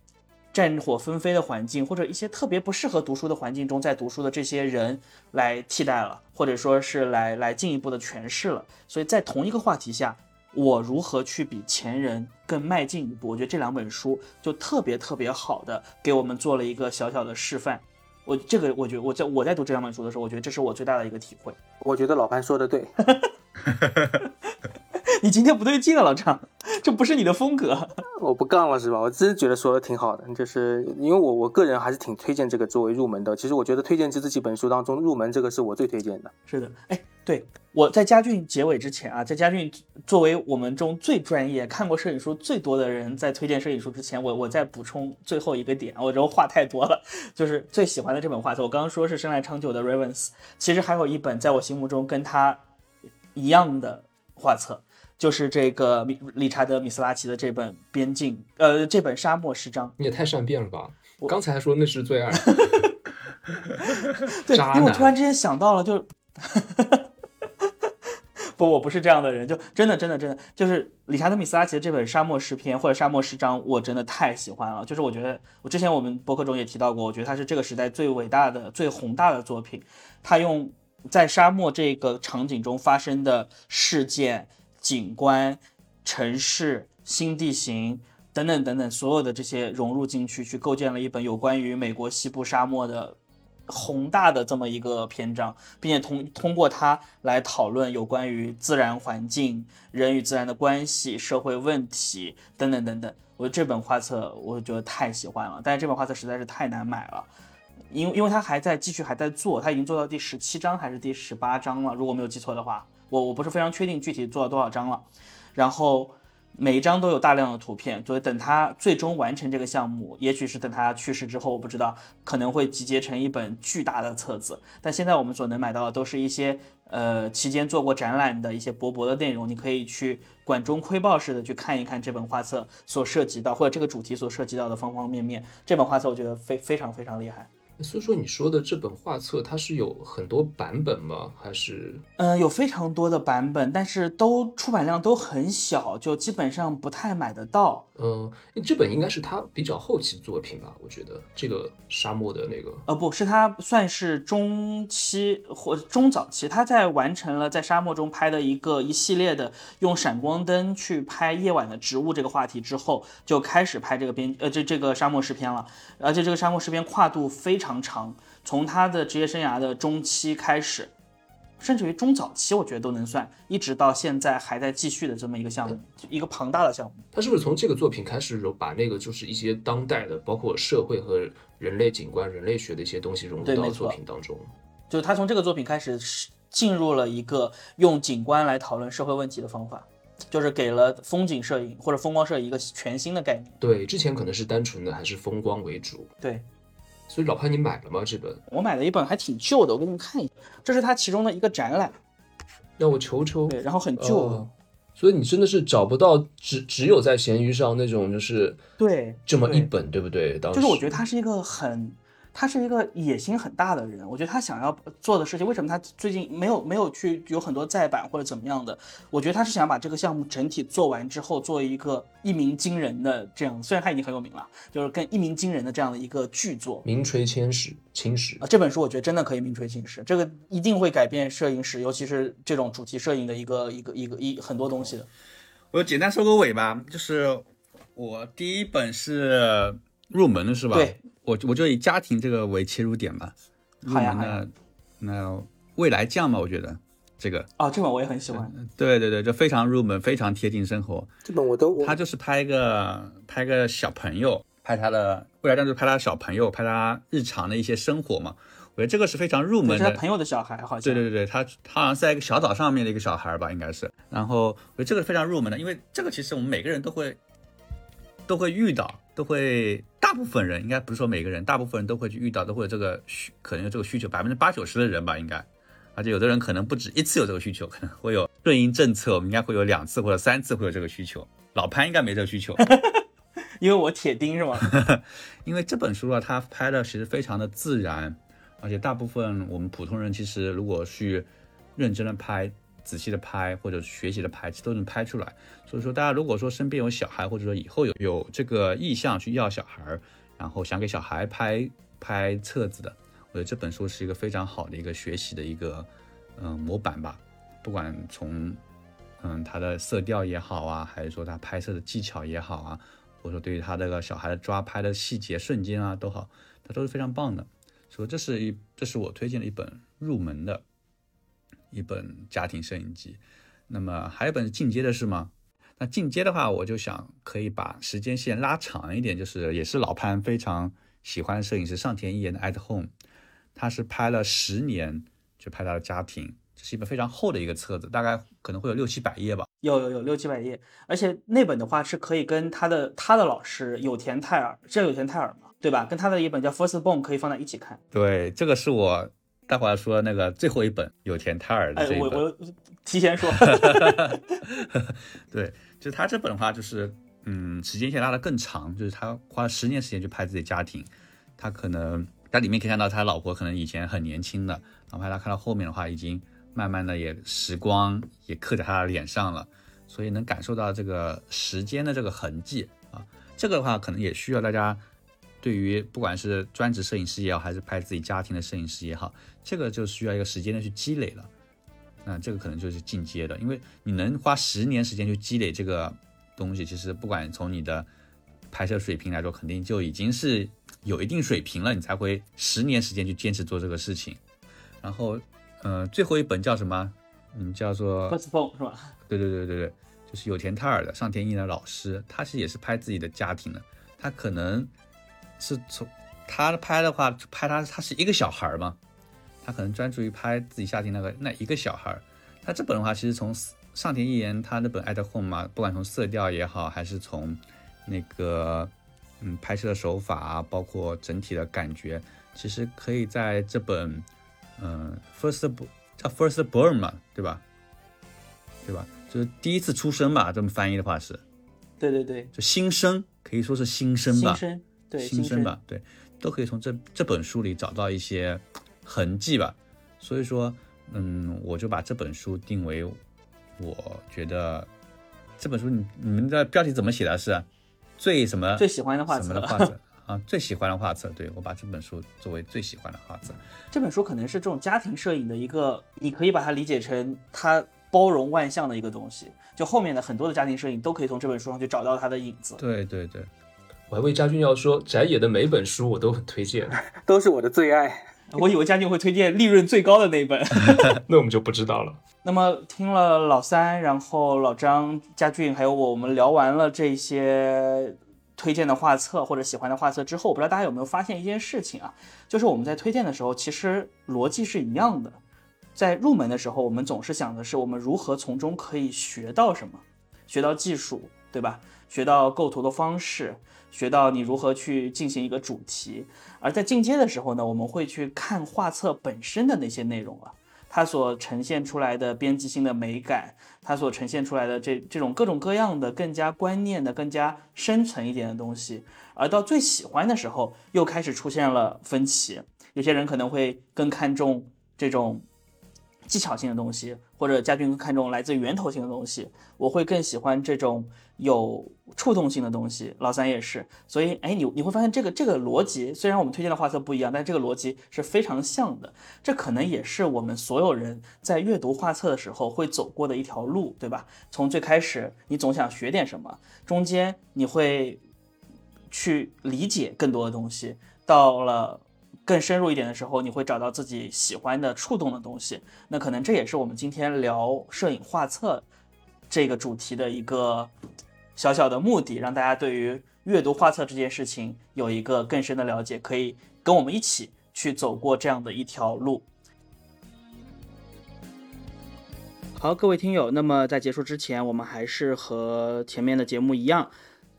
战火纷飞的环境，或者一些特别不适合读书的环境中在读书的这些人来替代了，或者说是来来进一步的诠释了。所以在同一个话题下，我如何去比前人更迈进一步？我觉得这两本书就特别特别好的给我们做了一个小小的示范。我这个，我觉得我在我在读这两本书的时候，我觉得这是我最大的一个体会。我觉得老潘说的对，你今天不对劲了，老张，这不是你的风格。我不杠了是吧？我真觉得说的挺好的，就是因为我我个人还是挺推荐这个作为入门的。其实我觉得推荐这几本书当中，入门这个是我最推荐的。是的，哎，对我在佳俊结尾之前啊，在佳俊作为我们中最专业、看过摄影书最多的人，在推荐摄影书之前，我我再补充最后一个点，我这话太多了，就是最喜欢的这本画册。我刚刚说是生来长久的 Ravens，其实还有一本在我心目中跟他一样的画册。就是这个米理查德米斯拉奇的这本《边境》，呃，这本《沙漠诗章》，你也太善变了吧！我刚才还说那是最爱，对，因为我突然之间想到了，就 不，我不是这样的人，就真的真的真的，就是理查德米斯拉奇的这本《沙漠诗篇》或者《沙漠诗章》，我真的太喜欢了。就是我觉得，我之前我们博客中也提到过，我觉得它是这个时代最伟大的、最宏大的作品。他用在沙漠这个场景中发生的事件。景观、城市、新地形等等等等，所有的这些融入进去，去构建了一本有关于美国西部沙漠的宏大的这么一个篇章，并且通通过它来讨论有关于自然环境、人与自然的关系、社会问题等等等等。我这本画册我觉得太喜欢了，但是这本画册实在是太难买了，因为因为它还在继续还在做，它已经做到第十七章还是第十八章了，如果没有记错的话。我我不是非常确定具体做了多少章了，然后每一张都有大量的图片，所以等他最终完成这个项目，也许是等他去世之后，我不知道可能会集结成一本巨大的册子。但现在我们所能买到的都是一些呃期间做过展览的一些薄薄的内容，你可以去管中窥豹似的去看一看这本画册所涉及到或者这个主题所涉及到的方方面面。这本画册我觉得非非常非常厉害。所以说，你说的这本画册，它是有很多版本吗？还是？嗯，有非常多的版本，但是都出版量都很小，就基本上不太买得到。嗯，这本应该是他比较后期作品吧？我觉得这个沙漠的那个，呃，不是他算是中期或中早期，他在完成了在沙漠中拍的一个一系列的用闪光灯去拍夜晚的植物这个话题之后，就开始拍这个编呃这这个沙漠诗篇了，而且这个沙漠诗篇跨度非常。常长，从他的职业生涯的中期开始，甚至于中早期，我觉得都能算，一直到现在还在继续的这么一个项目，一个庞大的项目。他是不是从这个作品开始，把那个就是一些当代的，包括社会和人类景观、人类学的一些东西融入到作品当中？就是他从这个作品开始，进入了一个用景观来讨论社会问题的方法。就是给了风景摄影或者风光摄影一个全新的概念。对，之前可能是单纯的还是风光为主，对所以老潘你买了吗？这本我买了一本还挺旧的，我给你们看一下，这是它其中的一个展览，让我瞅瞅。对，然后很旧，哦所以你真的是找不到只只有在闲鱼上那种就是对，这么一本，对不对？当时就是我觉得它是一个很，他是一个野心很大的人。我觉得他想要做的事情，为什么他最近没有没有去有很多再版或者怎么样的？我觉得他是想把这个项目整体做完之后，做一个一鸣惊人的这样，虽然他已经很有名了，就是跟一鸣惊人的这样的一个巨作。名垂千史，青史啊，这本书我觉得真的可以名垂青史，这个一定会改变摄影史，尤其是这种主题摄影的一个一个一个一很多东西的。我简单收个尾吧，就是我第一本是入门的是吧？对，我我就以家庭这个为切入点吧。入好呀门的那未来酱嘛，我觉得这个哦，这本我也很喜欢。对对对，就非常入门，非常贴近生活。这本我都我他就是拍一个拍个小朋友，拍他的未来酱就拍他小朋友，拍他日常的一些生活嘛。我觉得这个是非常入门的，是他朋友的小孩，好像对对对对，他他好像是在一个小岛上面的一个小孩吧，应该是。然后我觉得这个非常入门的，因为这个其实我们每个人都会都会遇到，都会大部分人应该不是说每个人，大部分人都会去遇到，都会有这个需可能有这个需求，百分之八九十的人吧，应该。而且有的人可能不止一次有这个需求，可能会有顺应政策，我们应该会有两次或者三次会有这个需求。老潘应该没这个需求，因为我铁钉是吗？因为这本书啊，它拍的其实非常的自然，而且大部分我们普通人其实如果去认真的拍、仔细的拍或者学习的拍，其实都能拍出来。所以说，大家如果说身边有小孩，或者说以后有有这个意向去要小孩，然后想给小孩拍拍册子的，我觉得这本书是一个非常好的一个学习的一个嗯模板吧。不管从嗯它的色调也好啊，还是说它拍摄的技巧也好啊，或者说对于他这个小孩的抓拍的细节瞬间啊都好，它都是非常棒的。所以这是一这是我推荐的一本入门的一本家庭摄影集。那么还有一本进阶的是吗？那进阶的话，我就想可以把时间线拉长一点，就是也是老潘非常喜欢的摄影师上田一彦的《At Home》，他是拍了十年，就拍他的家庭。这是一本非常厚的一个册子，大概可能会有六七百页吧。有有有六七百页，而且那本的话是可以跟他的他的老师有田泰尔，知道有田泰尔嘛？对吧？跟他的一本叫《First Born》可以放在一起看。对，这个是我待会儿说那个最后一本有田泰尔的哎，这一本。我我提前说，对，就是他这本的话，就是嗯，时间线拉得更长，就是他花了十年时间去拍自己家庭，他可能在里面可以看到他老婆可能以前很年轻的，然后拍他看到后面的话，已经慢慢的也时光也刻在他的脸上了，所以能感受到这个时间的这个痕迹啊，这个的话可能也需要大家。对于不管是专职摄影师也好，还是拍自己家庭的摄影师也好，这个就需要一个时间的去积累了。那这个可能就是进阶的，因为你能花十年时间去积累这个东西，其实不管从你的拍摄水平来说，肯定就已经是有一定水平了，你才会十年时间去坚持做这个事情。然后，呃，最后一本叫什么？嗯，叫做 First Born 是吧？对对对对对，就是有田泰尔的上田一的老师，他是也是拍自己的家庭的，他可能是从他拍的话，拍他他是一个小孩儿嘛，他可能专注于拍自己家庭那个那一个小孩儿。他这本的话，其实从上田一言他那本《爱的 Home》嘛，不管从色调也好，还是从那个嗯拍摄的手法啊，包括整体的感觉，其实可以在这本嗯、First 叫 First Born 嘛，对吧？对吧？就是第一次出生吧，这么翻译的话是，对对对，就新生，可以说是新生吧，新生对新生吧，对，都可以从这这本书里找到一些痕迹吧。所以说，嗯，我就把这本书定为，我觉得这本书你你们的标题怎么写的？是最什么最喜欢的画册什么的画册啊？最喜欢的画册，对我把这本书作为最喜欢的画册。这本书可能是这种家庭摄影的一个，你可以把它理解成它包容万象的一个东西。就后面的很多的家庭摄影都可以从这本书上去找到它的影子。对对对，我还为家俊要说，翟野的每本书我都很推荐，都是我的最爱。我以为家俊会推荐利润最高的那一本。那我们就不知道了。那么听了老三，然后老张、家俊还有我，我们聊完了这些推荐的画册或者喜欢的画册之后，我不知道大家有没有发现一件事情啊，就是我们在推荐的时候，其实逻辑是一样的。在入门的时候，我们总是想的是我们如何从中可以学到什么，学到技术，对吧？学到构图的方式，学到你如何去进行一个主题。而在进阶的时候呢，我们会去看画册本身的那些内容了，它所呈现出来的编辑性的美感，它所呈现出来的这这种各种各样的更加观念的、更加深层一点的东西。而到最喜欢的时候，又开始出现了分歧。有些人可能会更看重这种技巧性的东西，或者家军看重来自源头性的东西。我会更喜欢这种有触动性的东西。老三也是，所以哎，你你会发现这个这个逻辑，虽然我们推荐的画册不一样，但这个逻辑是非常像的。这可能也是我们所有人在阅读画册的时候会走过的一条路，对吧？从最开始你总想学点什么，中间你会去理解更多的东西，到了。更深入一点的时候，你会找到自己喜欢的、触动的东西。那可能这也是我们今天聊摄影画册这个主题的一个小小的目的，让大家对于阅读画册这件事情有一个更深的了解，可以跟我们一起去走过这样的一条路。好，各位听友，那么在结束之前，我们还是和前面的节目一样。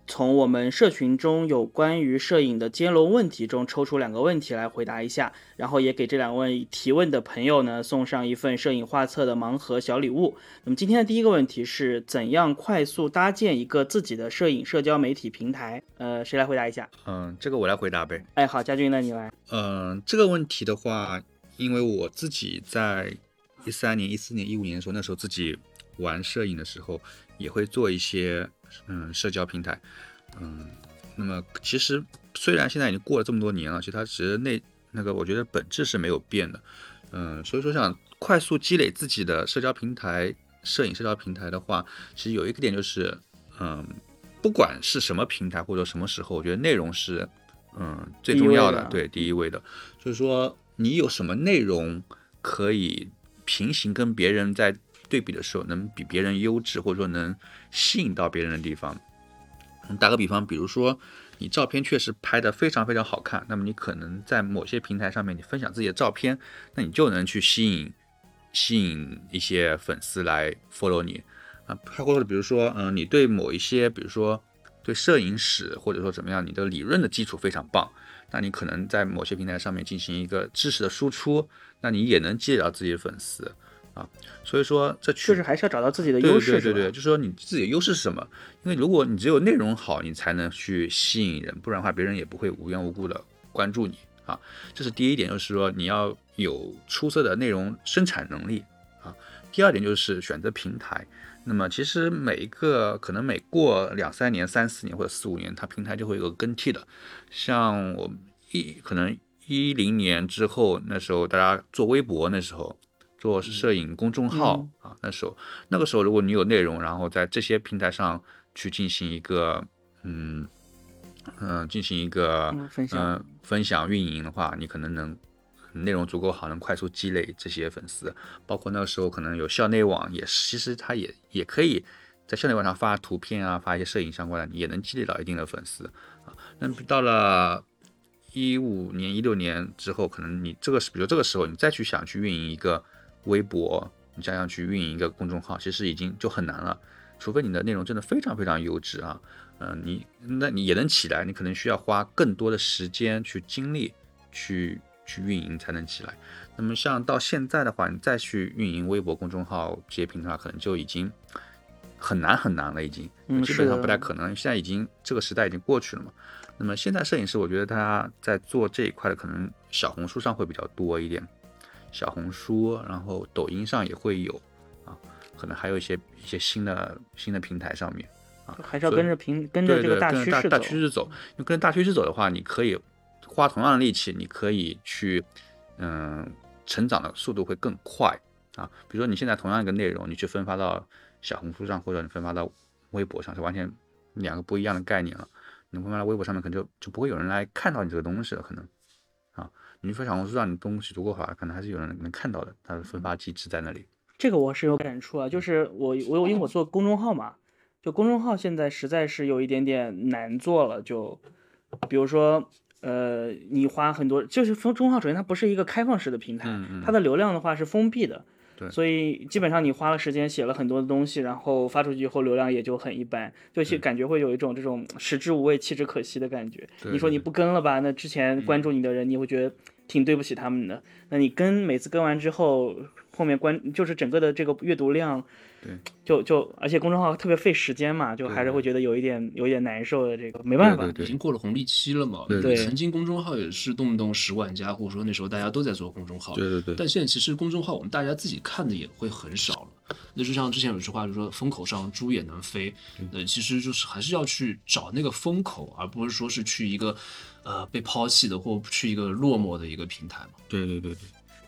从我们社群中有关于摄影的接龙问题中抽出两个问题来回答一下，然后也给这两位提问的朋友呢送上一份摄影画册的盲盒小礼物。那么今天的第一个问题是怎样快速搭建一个自己的摄影社交媒体平台？呃，谁来回答一下？嗯，这个我来回答呗。哎，好，佳俊，那你来。嗯，这个问题的话，因为我自己在一三年、一四年、一五年的时候，那时候自己玩摄影的时候，也会做一些。嗯，社交平台，嗯，那么其实虽然现在已经过了这么多年了，其实它其实那那个我觉得本质是没有变的，嗯，所以说想快速积累自己的社交平台，摄影社交平台的话，其实有一个点就是，嗯，不管是什么平台或者什么时候，我觉得内容是，嗯，最重要的，对，第一位的，就是说你有什么内容可以平行跟别人在。对比的时候，能比别人优质，或者说能吸引到别人的地方。打个比方，比如说你照片确实拍得非常非常好看，那么你可能在某些平台上面，你分享自己的照片，那你就能去吸引吸引一些粉丝来 follow 你啊。还或者比如说，嗯，你对某一些，比如说对摄影史，或者说怎么样，你的理论的基础非常棒，那你可能在某些平台上面进行一个知识的输出，那你也能积累到自己的粉丝。啊，所以说这确实还是要找到自己的优势，对对对，就是说你自己的优势是什么？因为如果你只有内容好，你才能去吸引人，不然的话别人也不会无缘无故的关注你啊。这是第一点，就是说你要有出色的内容生产能力啊。第二点就是选择平台，那么其实每一个可能每过两三年、三四年或者四五年，它平台就会有个更替的。像我一可能一零年之后，那时候大家做微博，那时候。做摄影公众号啊，那时候那个时候，如果你有内容，然后在这些平台上去进行一个嗯嗯进行一个嗯分享运营的话，你可能能内容足够好，能快速积累这些粉丝。包括那个时候可能有校内网，也其实它也也可以在校内网上发图片啊，发一些摄影相关的，也能积累到一定的粉丝啊。那到了一五年、一六年之后，可能你这个比如这个时候你再去想去运营一个。微博，你这样去运营一个公众号，其实已经就很难了，除非你的内容真的非常非常优质啊，嗯，你那你也能起来，你可能需要花更多的时间去精力去去运营才能起来。那么像到现在的话，你再去运营微博公众号这些平台，可能就已经很难很难了，已经基本上不太可能。现在已经这个时代已经过去了嘛。那么现在摄影师，我觉得他在做这一块的，可能小红书上会比较多一点。小红书，然后抖音上也会有啊，可能还有一些一些新的新的平台上面啊，还是要跟着平跟着这个大趋势大趋势走。因为跟着大趋势走的话，你可以花同样的力气，你可以去嗯成长的速度会更快啊。比如说你现在同样一个内容，你去分发到小红书上，或者你分发到微博上，是完全两个不一样的概念了。你分发到微博上面，可能就就不会有人来看到你这个东西了，可能。你说小红书上，你东西足够好，可能还是有人能看到的。它的分发机制在那里。这个我是有感触啊，就是我我有因为我做公众号嘛，就公众号现在实在是有一点点难做了。就比如说，呃，你花很多，就是公众号首先它不是一个开放式的平台，它的流量的话是封闭的。对所以基本上你花了时间写了很多的东西，然后发出去以后流量也就很一般，就是感觉会有一种这种食之无味弃之可惜的感觉。你说你不跟了吧，那之前关注你的人，你会觉得挺对不起他们的。那你跟每次跟完之后，后面关就是整个的这个阅读量，对，就就而且公众号特别费时间嘛，就还是会觉得有一点有一点难受的。这个没办法，已经过了红利期了嘛。对对曾经公众号也是动不动十万加，或者说那时候大家都在做公众号。对对对，但现在其实公众号我们大家自己看的也会很少了。那就像之前有句话，就是说风口上猪也能飞。呃，其实就是还是要去找那个风口，而不是说是去一个呃被抛弃的或去一个落寞的一个平台嘛。对对对对，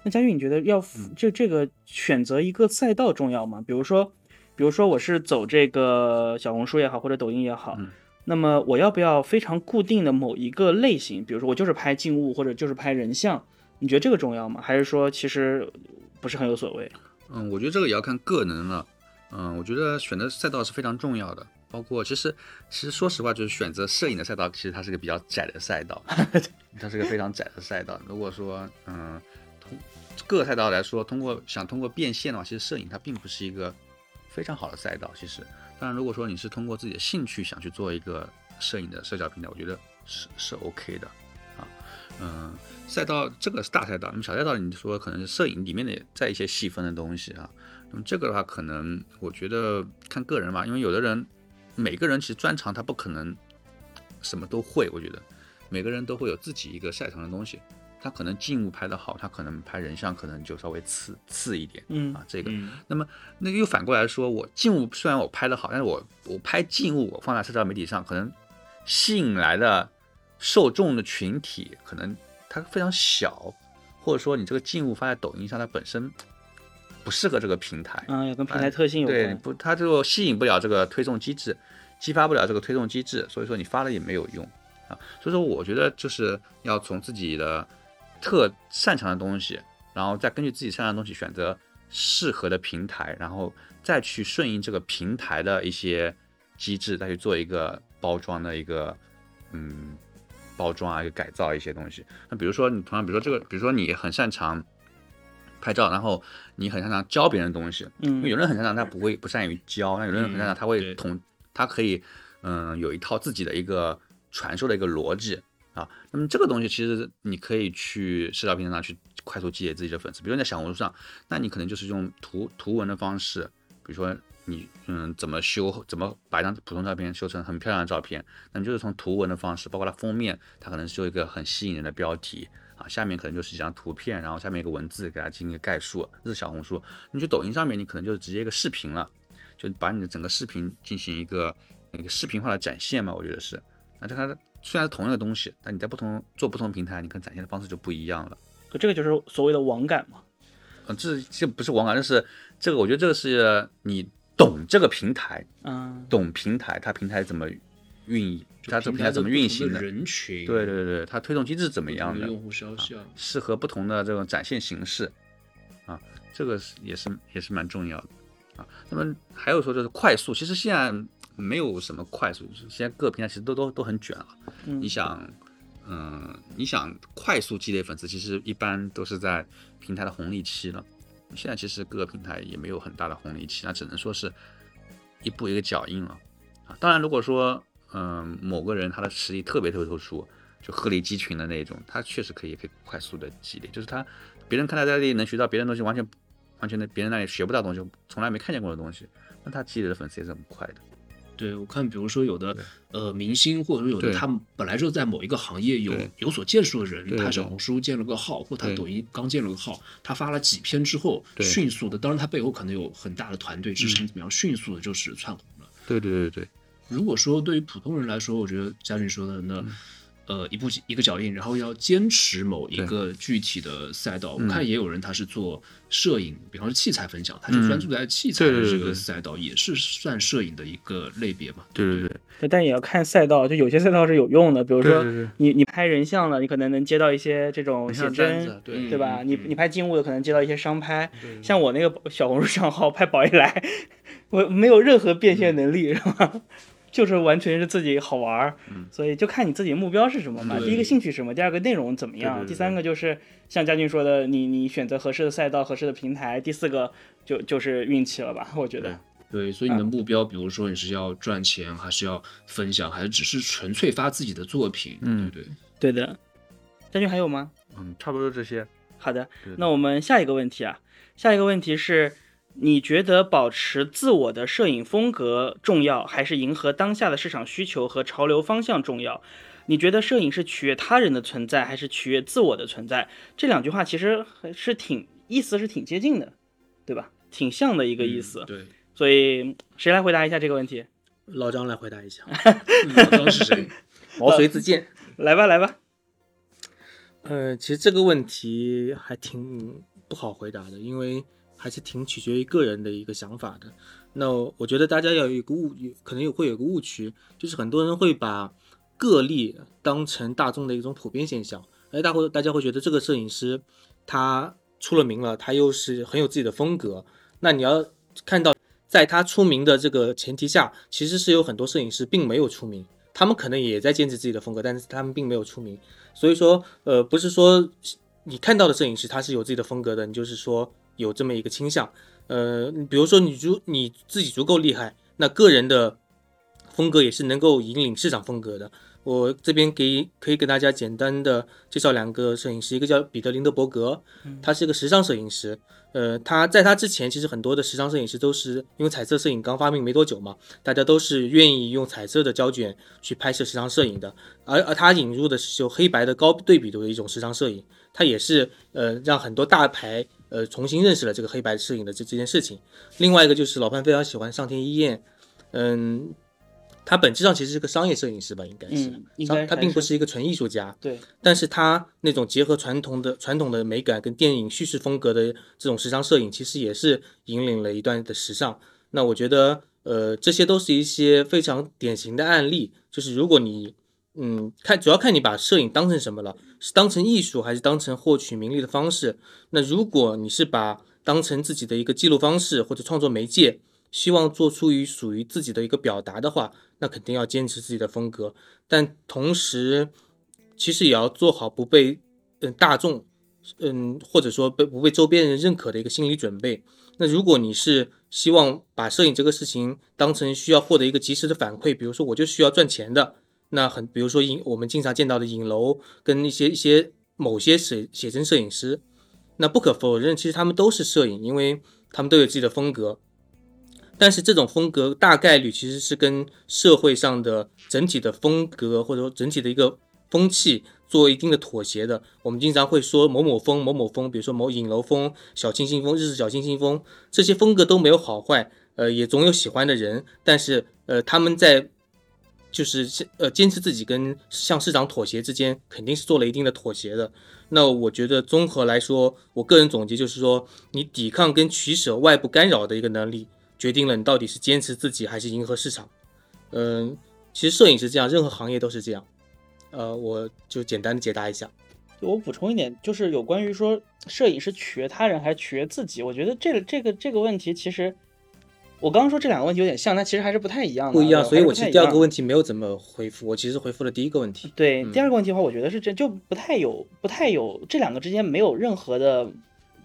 那佳玉，你觉得要这这个选择一个赛道重要吗？比如说，比如说我是走这个小红书也好，或者抖音也好，嗯那么我要不要非常固定的某一个类型？比如说我就是拍静物，或者就是拍人像，你觉得这个重要吗？还是说其实不是很有所谓？嗯，我觉得这个也要看个人了。嗯，我觉得选择赛道是非常重要的，包括其实其实说实话，就是选择摄影的赛道，其实它是个比较窄的赛道，它是个非常窄的赛道。如果说嗯，通各个赛道来说，通过想通过变现的话，其实摄影它并不是一个非常好的赛道。其实，当然如果说你是通过自己的兴趣想去做一个摄影的社交平台，我觉得是是 OK 的啊。嗯，赛道这个是大赛道，那么小赛道你说可能是摄影里面的在一些细分的东西啊。那么这个的话，可能我觉得看个人吧，因为有的人每个人其实专长他不可能什么都会，我觉得每个人都会有自己一个擅长的东西。他可能静物拍得好，他可能拍人像可能就稍微次次一点嗯啊。这个，嗯那么那个又反过来说，我静物虽然我拍得好，但是我我拍静物，我放在社交媒体上，可能吸引来的受众的群体可能它非常小，或者说你这个静物发在抖音上，它本身不适合这个平台。嗯，要跟平台特性有关。对不，它就吸引不了这个推送机制，激发不了这个推送机制，所以说你发了也没有用啊。所以说我觉得就是要从自己的特擅长的东西，然后再根据自己擅长的东西选择适合的平台，然后再去顺应这个平台的一些机制，再去做一个包装的一个嗯包装啊，一个改造一些东西。那比如说你同样，比如说这个，比如说你很擅长拍照，然后你很擅长教别人东西，因为嗯有人很擅长，他不会不善于教；那有人很擅长，他会对统，他可以嗯有一套自己的一个传授的一个逻辑啊。那么这个东西其实你可以去社交平台上去快速积累自己的粉丝，比如在小红书上，那你可能就是用图图文的方式，比如说你嗯怎么修，怎么把一张普通照片修成很漂亮的照片，那你就是从图文的方式，包括它封面，它可能是有一个很吸引人的标题。啊，下面可能就是几张图片，然后下面一个文字给它进行一个概述，这是小红书。你去抖音上面，你可能就是直接一个视频了，就把你的整个视频进行一个一个视频化的展现嘛，我觉得是。那这它虽然是同样的东西，但你在不同做不同平台，你可能展现的方式就不一样了。可这个就是所谓的网感嘛。嗯，这这不是网感，这是这个，我觉得这个是你懂这个平台，嗯，懂平台，它平台怎么运营，它这个平台台怎么运行的，人群，对对对，它推动机制怎么样的，的用户肖像，适合不同的这种展现形式啊，这个是也是也是蛮重要的啊。那么还有说就是快速，其实现在没有什么快速，现在各个平台其实都都都很卷了。嗯你想，嗯、你想快速积累粉丝，其实一般都是在平台的红利期了。现在其实各个平台也没有很大的红利期，那只能说是一步一个脚印了啊。当然，如果说嗯、某个人他的实力特别特别突出，就鹤立鸡群的那种，他确实可以可以快速的积累，就是他别人看他在这里能学到别人东西，完全完全的别人那里学不到东西，从来没看见过的东西，那他积累的粉丝也是很快的。对，我看，比如说有的呃明星，或者说有的他们本来就在某一个行业有有所建树的人，他小红书建了个号，或他抖音刚建了个号，他发了几篇之后，迅速的，当然他背后可能有很大的团队支撑，怎么样，迅速的就是窜红了。对对对对如果说对于普通人来说，我觉得嘉俊说的那。嗯呃，一步一个脚印，然后要坚持某一个具体的赛道。我嗯看也有人他是做摄影，比方说器材分享，他就嗯专注在器材的这个赛道，也是算摄影的一个类别嘛。对对对对，但也要看赛道，就有些赛道是有用的，比如说对对对你你拍人像了，你可能能接到一些这种写真，对对吧？你你拍静物的可能接到一些商拍，像我那个小红书账号拍宝一来，我没有任何变现能力，是吧？就是完全是自己好玩儿，所以就看你自己目标是什么嘛。第一个兴趣是什么，第二个内容怎么样，对对对第三个就是像佳俊说的，你你选择合适的赛道、合适的平台，第四个就就是运气了吧？我觉得。对，所以你的目标，比如说你是要赚钱，还是要分享，还是只是纯粹发自己的作品，嗯对不对？对的，佳俊还有吗？嗯，差不多这些。好，的那我们下一个问题啊，下一个问题是，你觉得保持自我的摄影风格重要，还是迎合当下的市场需求和潮流方向重要？你觉得摄影是取悦他人的存在，还是取悦自我的存在？这两句话其实还是挺意思是挺接近的，对吧？挺像的一个意思。对，所以谁来回答一下这个问题？老张来回答一下，老张是谁？毛遂自荐。来吧，来吧。呃，其实这个问题还挺不好回答的，因为还是挺取决于个人的一个想法的。那我觉得大家要有一个误，有可能有会有一个误区，就是很多人会把个例当成大众的一种普遍现象，而大会大家会觉得这个摄影师他出了名了，他又是很有自己的风格。那你要看到，在他出名的这个前提下，其实是有很多摄影师并没有出名，他们可能也在坚持自己的风格，但是他们并没有出名。所以说，呃，不是说你看到的摄影师他是有自己的风格的，你就是说有这么一个倾向。呃，比如说你足你自己足够厉害，那个人的风格也是能够引领市场风格的。我这边给可以给大家简单的介绍两个摄影师，一个叫彼得林德伯格，他是一个时尚摄影师。呃，他在他之前，其实很多的时尚摄影师都是因为彩色摄影刚发明没多久嘛，大家都是愿意用彩色的胶卷去拍摄时尚摄影的。而而他引入的是有黑白的高对比度的一种时尚摄影，他也是呃让很多大牌呃重新认识了这个黑白摄影的这这件事情。另外一个就是老潘非常喜欢上天一彦，嗯，他本质上其实是个商业摄影师吧，应该是，嗯应该他并不是是一个纯艺术家。对，但是他那种结合传统的传统的美感跟电影叙事风格的这种时尚摄影，其实也是引领了一段的时尚。那我觉得，呃，这些都是一些非常典型的案例。就是如果你，嗯，看主要看你把摄影当成什么了，是当成艺术还是当成获取名利的方式。那如果你是把当成自己的一个记录方式或者创作媒介，希望做出于属于自己的一个表达的话，那肯定要坚持自己的风格，但同时其实也要做好不被嗯大众嗯或者说被不被周边人认可的一个心理准备。那如果你是希望把摄影这个事情当成需要获得一个及时的反馈，比如说我就需要赚钱的，那很比如说影我们经常见到的影楼跟一些一些某些写写真摄影师，那不可否认，其实他们都是摄影，因为他们都有自己的风格。但是这种风格大概率其实是跟社会上的整体的风格或者说整体的一个风气做一定的妥协的。我们经常会说某某风、某某风，比如说某影楼风、小清新风、日式小清新风，这些风格都没有好坏，呃，也总有喜欢的人，但是呃，他们在就是呃坚持自己跟向市场妥协之间，肯定是做了一定的妥协的。那我觉得综合来说，我个人总结就是说，你抵抗跟取舍外部干扰的一个能力。决定了你到底是坚持自己还是迎合市场。嗯，其实摄影是这样，任何行业都是这样。呃，我就简单的解答一下。就我补充一点，就是有关于说摄影是取悦他人还是取悦自己，我觉得这个这个这个问题其实。我刚刚说这两个问题有点像，但其实还是不太一样的。不一样，所以我其实第二个。问题没有怎么回复，我其实回复了第一个问题。对，嗯第二个问题的话，我觉得是这就不太有不太有这两个之间没有任何的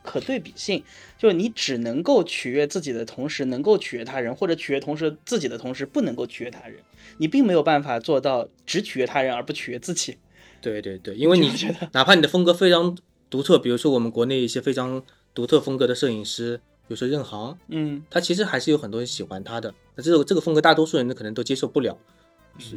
可对比性，就是你只能够取悦自己的同时，能够取悦他人，或者取悦同时自己的同时不能够取悦他人，你并没有办法做到只取悦他人而不取悦自己。对对对，因为你觉得哪怕你的风格非常独特，比如说我们国内一些非常独特风格的摄影师，比如说任航，嗯，他其实还是有很多人喜欢他的。那这个这个风格，大多数人可能都接受不了。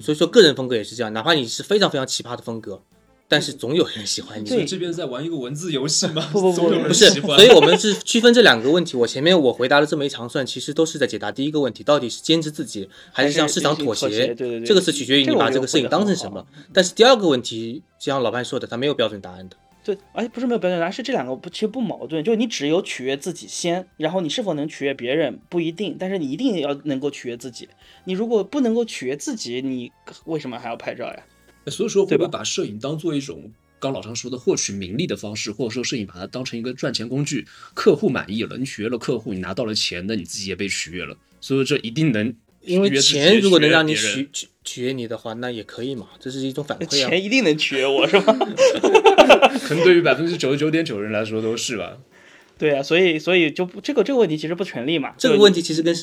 所以说，个人风格也是这样，哪怕你是非常非常奇葩的风格，但是总有人喜欢你。对这边在玩一个文字游戏吗？不不不总有人不是，所以我们是区分这两个问题。我前面我回答了这么一长串，其实都是在解答第一个问题，到底是坚持自己，还是向市场妥协？妥协对对对这个是取决于你把这个摄影当成什么。但是第二个问题，就像老潘说的，他没有标准答案的。对，而且不是没有标准答案，是这两个不其实不矛盾，就是你只有取悦自己先，然后你是否能取悦别人不一定，但是你一定要能够取悦自己。你如果不能够取悦自己，你为什么还要拍照呀？所以说，会不会把摄影当做一种刚老张说的获取名利的方式，或者说摄影把它当成一个赚钱工具？客户满意了，你取悦了客户，你拿到了钱，那你自己也被取悦了，所以这一定能因为钱如果能让你取取取悦你的话，那也可以嘛，这是一种反馈啊。钱一定能取悦我是吧？可能对于百分之九十九点九人来说都是吧。对啊，所以所以就不这个这个问题其实不成立嘛。这个问题其实跟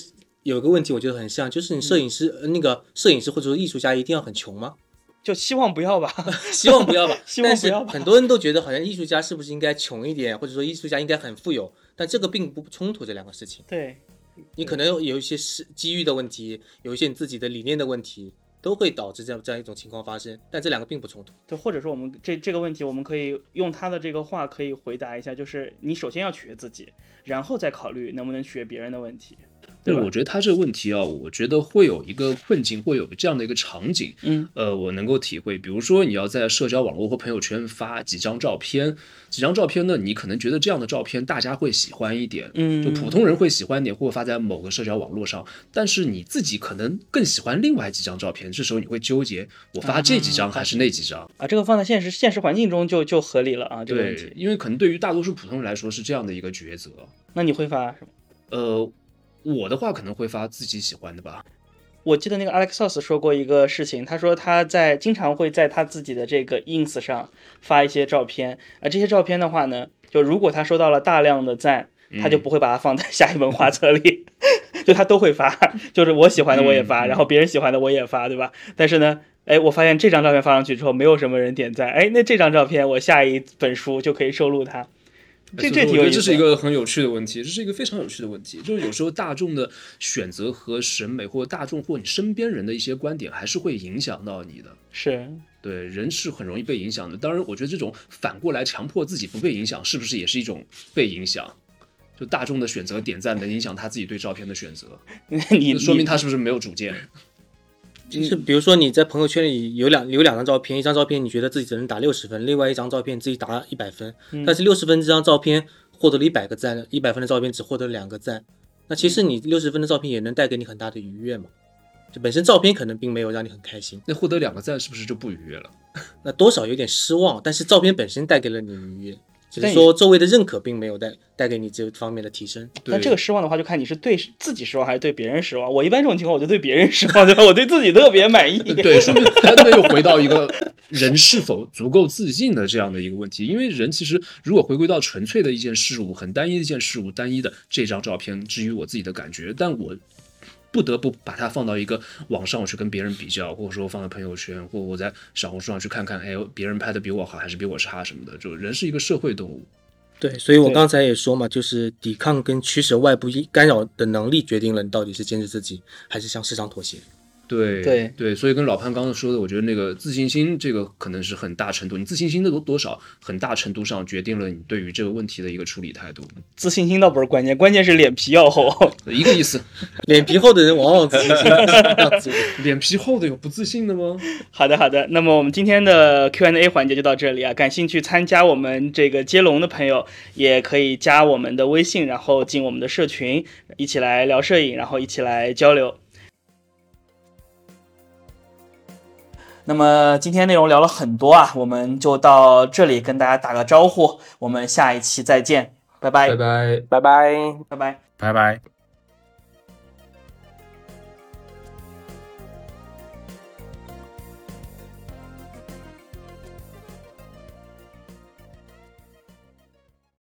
有一个问题我觉得很像，就是你摄影师、呃那个摄影师或者说艺术家一定要很穷吗？就希望不要吧。希望不要吧，希望但是不要吧很多人都觉得好像艺术家是不是应该穷一点，或者说艺术家应该很富有，但这个并不冲突这两个事情。对，你可能有一些是机遇的问题，有一些你自己的理念的问题，都会导致这样这样一种情况发生，但这两个并不冲突。对，或者说我们这这个问题，我们可以用他的这个话可以回答一下，就是你首先要取悦自己，然后再考虑能不能取悦别人的问题。对，我觉得他这个问题啊，我觉得会有一个困境，会有这样的一个场景，嗯，呃，我能够体会。比如说，你要在社交网络或朋友圈发几张照片，几张照片呢，你可能觉得这样的照片大家会喜欢一点，嗯就普通人会喜欢一点，或者发在某个社交网络上，但是你自己可能更喜欢另外几张照片，这时候你会纠结，我发这几张啊还是那几张？啊，这个放在现实现实环境中就就合理了啊，这个问题，。因为可能对于大多数普通人来说是这样的一个抉择。那你会发什么？呃，我的话可能会发自己喜欢的吧。我记得那个 Alex Soss 说过一个事情，他说他在经常会在他自己的这个 ins 上发一些照片，而，这些照片的话呢，就如果他收到了大量的赞，他就不会把它放在下一本画册里，就他都会发，就是我喜欢的我也发，然后别人喜欢的我也发，对吧？但是呢，哎，我发现这张照片发上去之后，没有什么人点赞，哎，那这张照片我下一本书就可以收录它，这这我觉得。这是一个很有趣的问题，这是一个非常有趣的问题。就是有时候大众的选择和审美，或者大众或你身边人的一些观点，还是会影响到你的。是，对，人是很容易被影响的。当然，我觉得这种反过来强迫自己不被影响，是不是也是一种被影响？就大众的选择点赞能影响他自己对照片的选择，你那说明他是不是没有主见？就是比如说你在朋友圈里有两有两张照片，一张照片你觉得自己只能打六十分，另外一张照片自己打了一百分，但是六十分这张照片获得了一百个赞，一百分的照片只获得了两个赞，那其实你六十分的照片也能带给你很大的愉悦嘛。就本身照片可能并没有让你很开心，那获得两个赞是不是就不愉悦了？那多少有点失望，但是照片本身带给了你愉悦，只是说周围的认可并没有带带给你这方面的提升。对但这个失望的话，就看你是对自己失望还是对别人失望。我一般这种情况，我就对别人失望，对吧？我对自己特别满意。对，说明他没有回到一个人是否足够自信的这样的一个问题。因为人其实如果回归到纯粹的一件事物，很单一的一件事物，单一的这张照片，至于我自己的感觉，但我。不得不把它放到一个网上，我去跟别人比较，或者说放在朋友圈，或者我在小红书上去看看，哎，别人拍的比我好还是比我差什么的。就人是一个社会动物，对，所以我刚才也说嘛，就是抵抗跟驱使外部干扰的能力，决定了你到底是坚持自己，还是向市场妥协。对对对，所以跟老潘刚刚说的，我觉得那个自信心，这个可能是很大程度，你自信心的多多少，很大程度上决定了你对于这个问题的一个处理态度，自信心倒不是关键，关键是脸皮要厚。一个意思。脸皮厚的人往往自信。脸皮厚的有不自信的吗？好的，好的。那么我们今天的 Q&A 环节就到这里啊。感兴趣参加我们这个接龙的朋友，也可以加我们的微信，然后进我们的社群，一起来聊摄影，然后一起来交流。那么今天内容聊了很多啊，我们就到这里跟大家打个招呼，我们下一期再见，拜拜，拜拜。拜拜。拜拜。拜拜。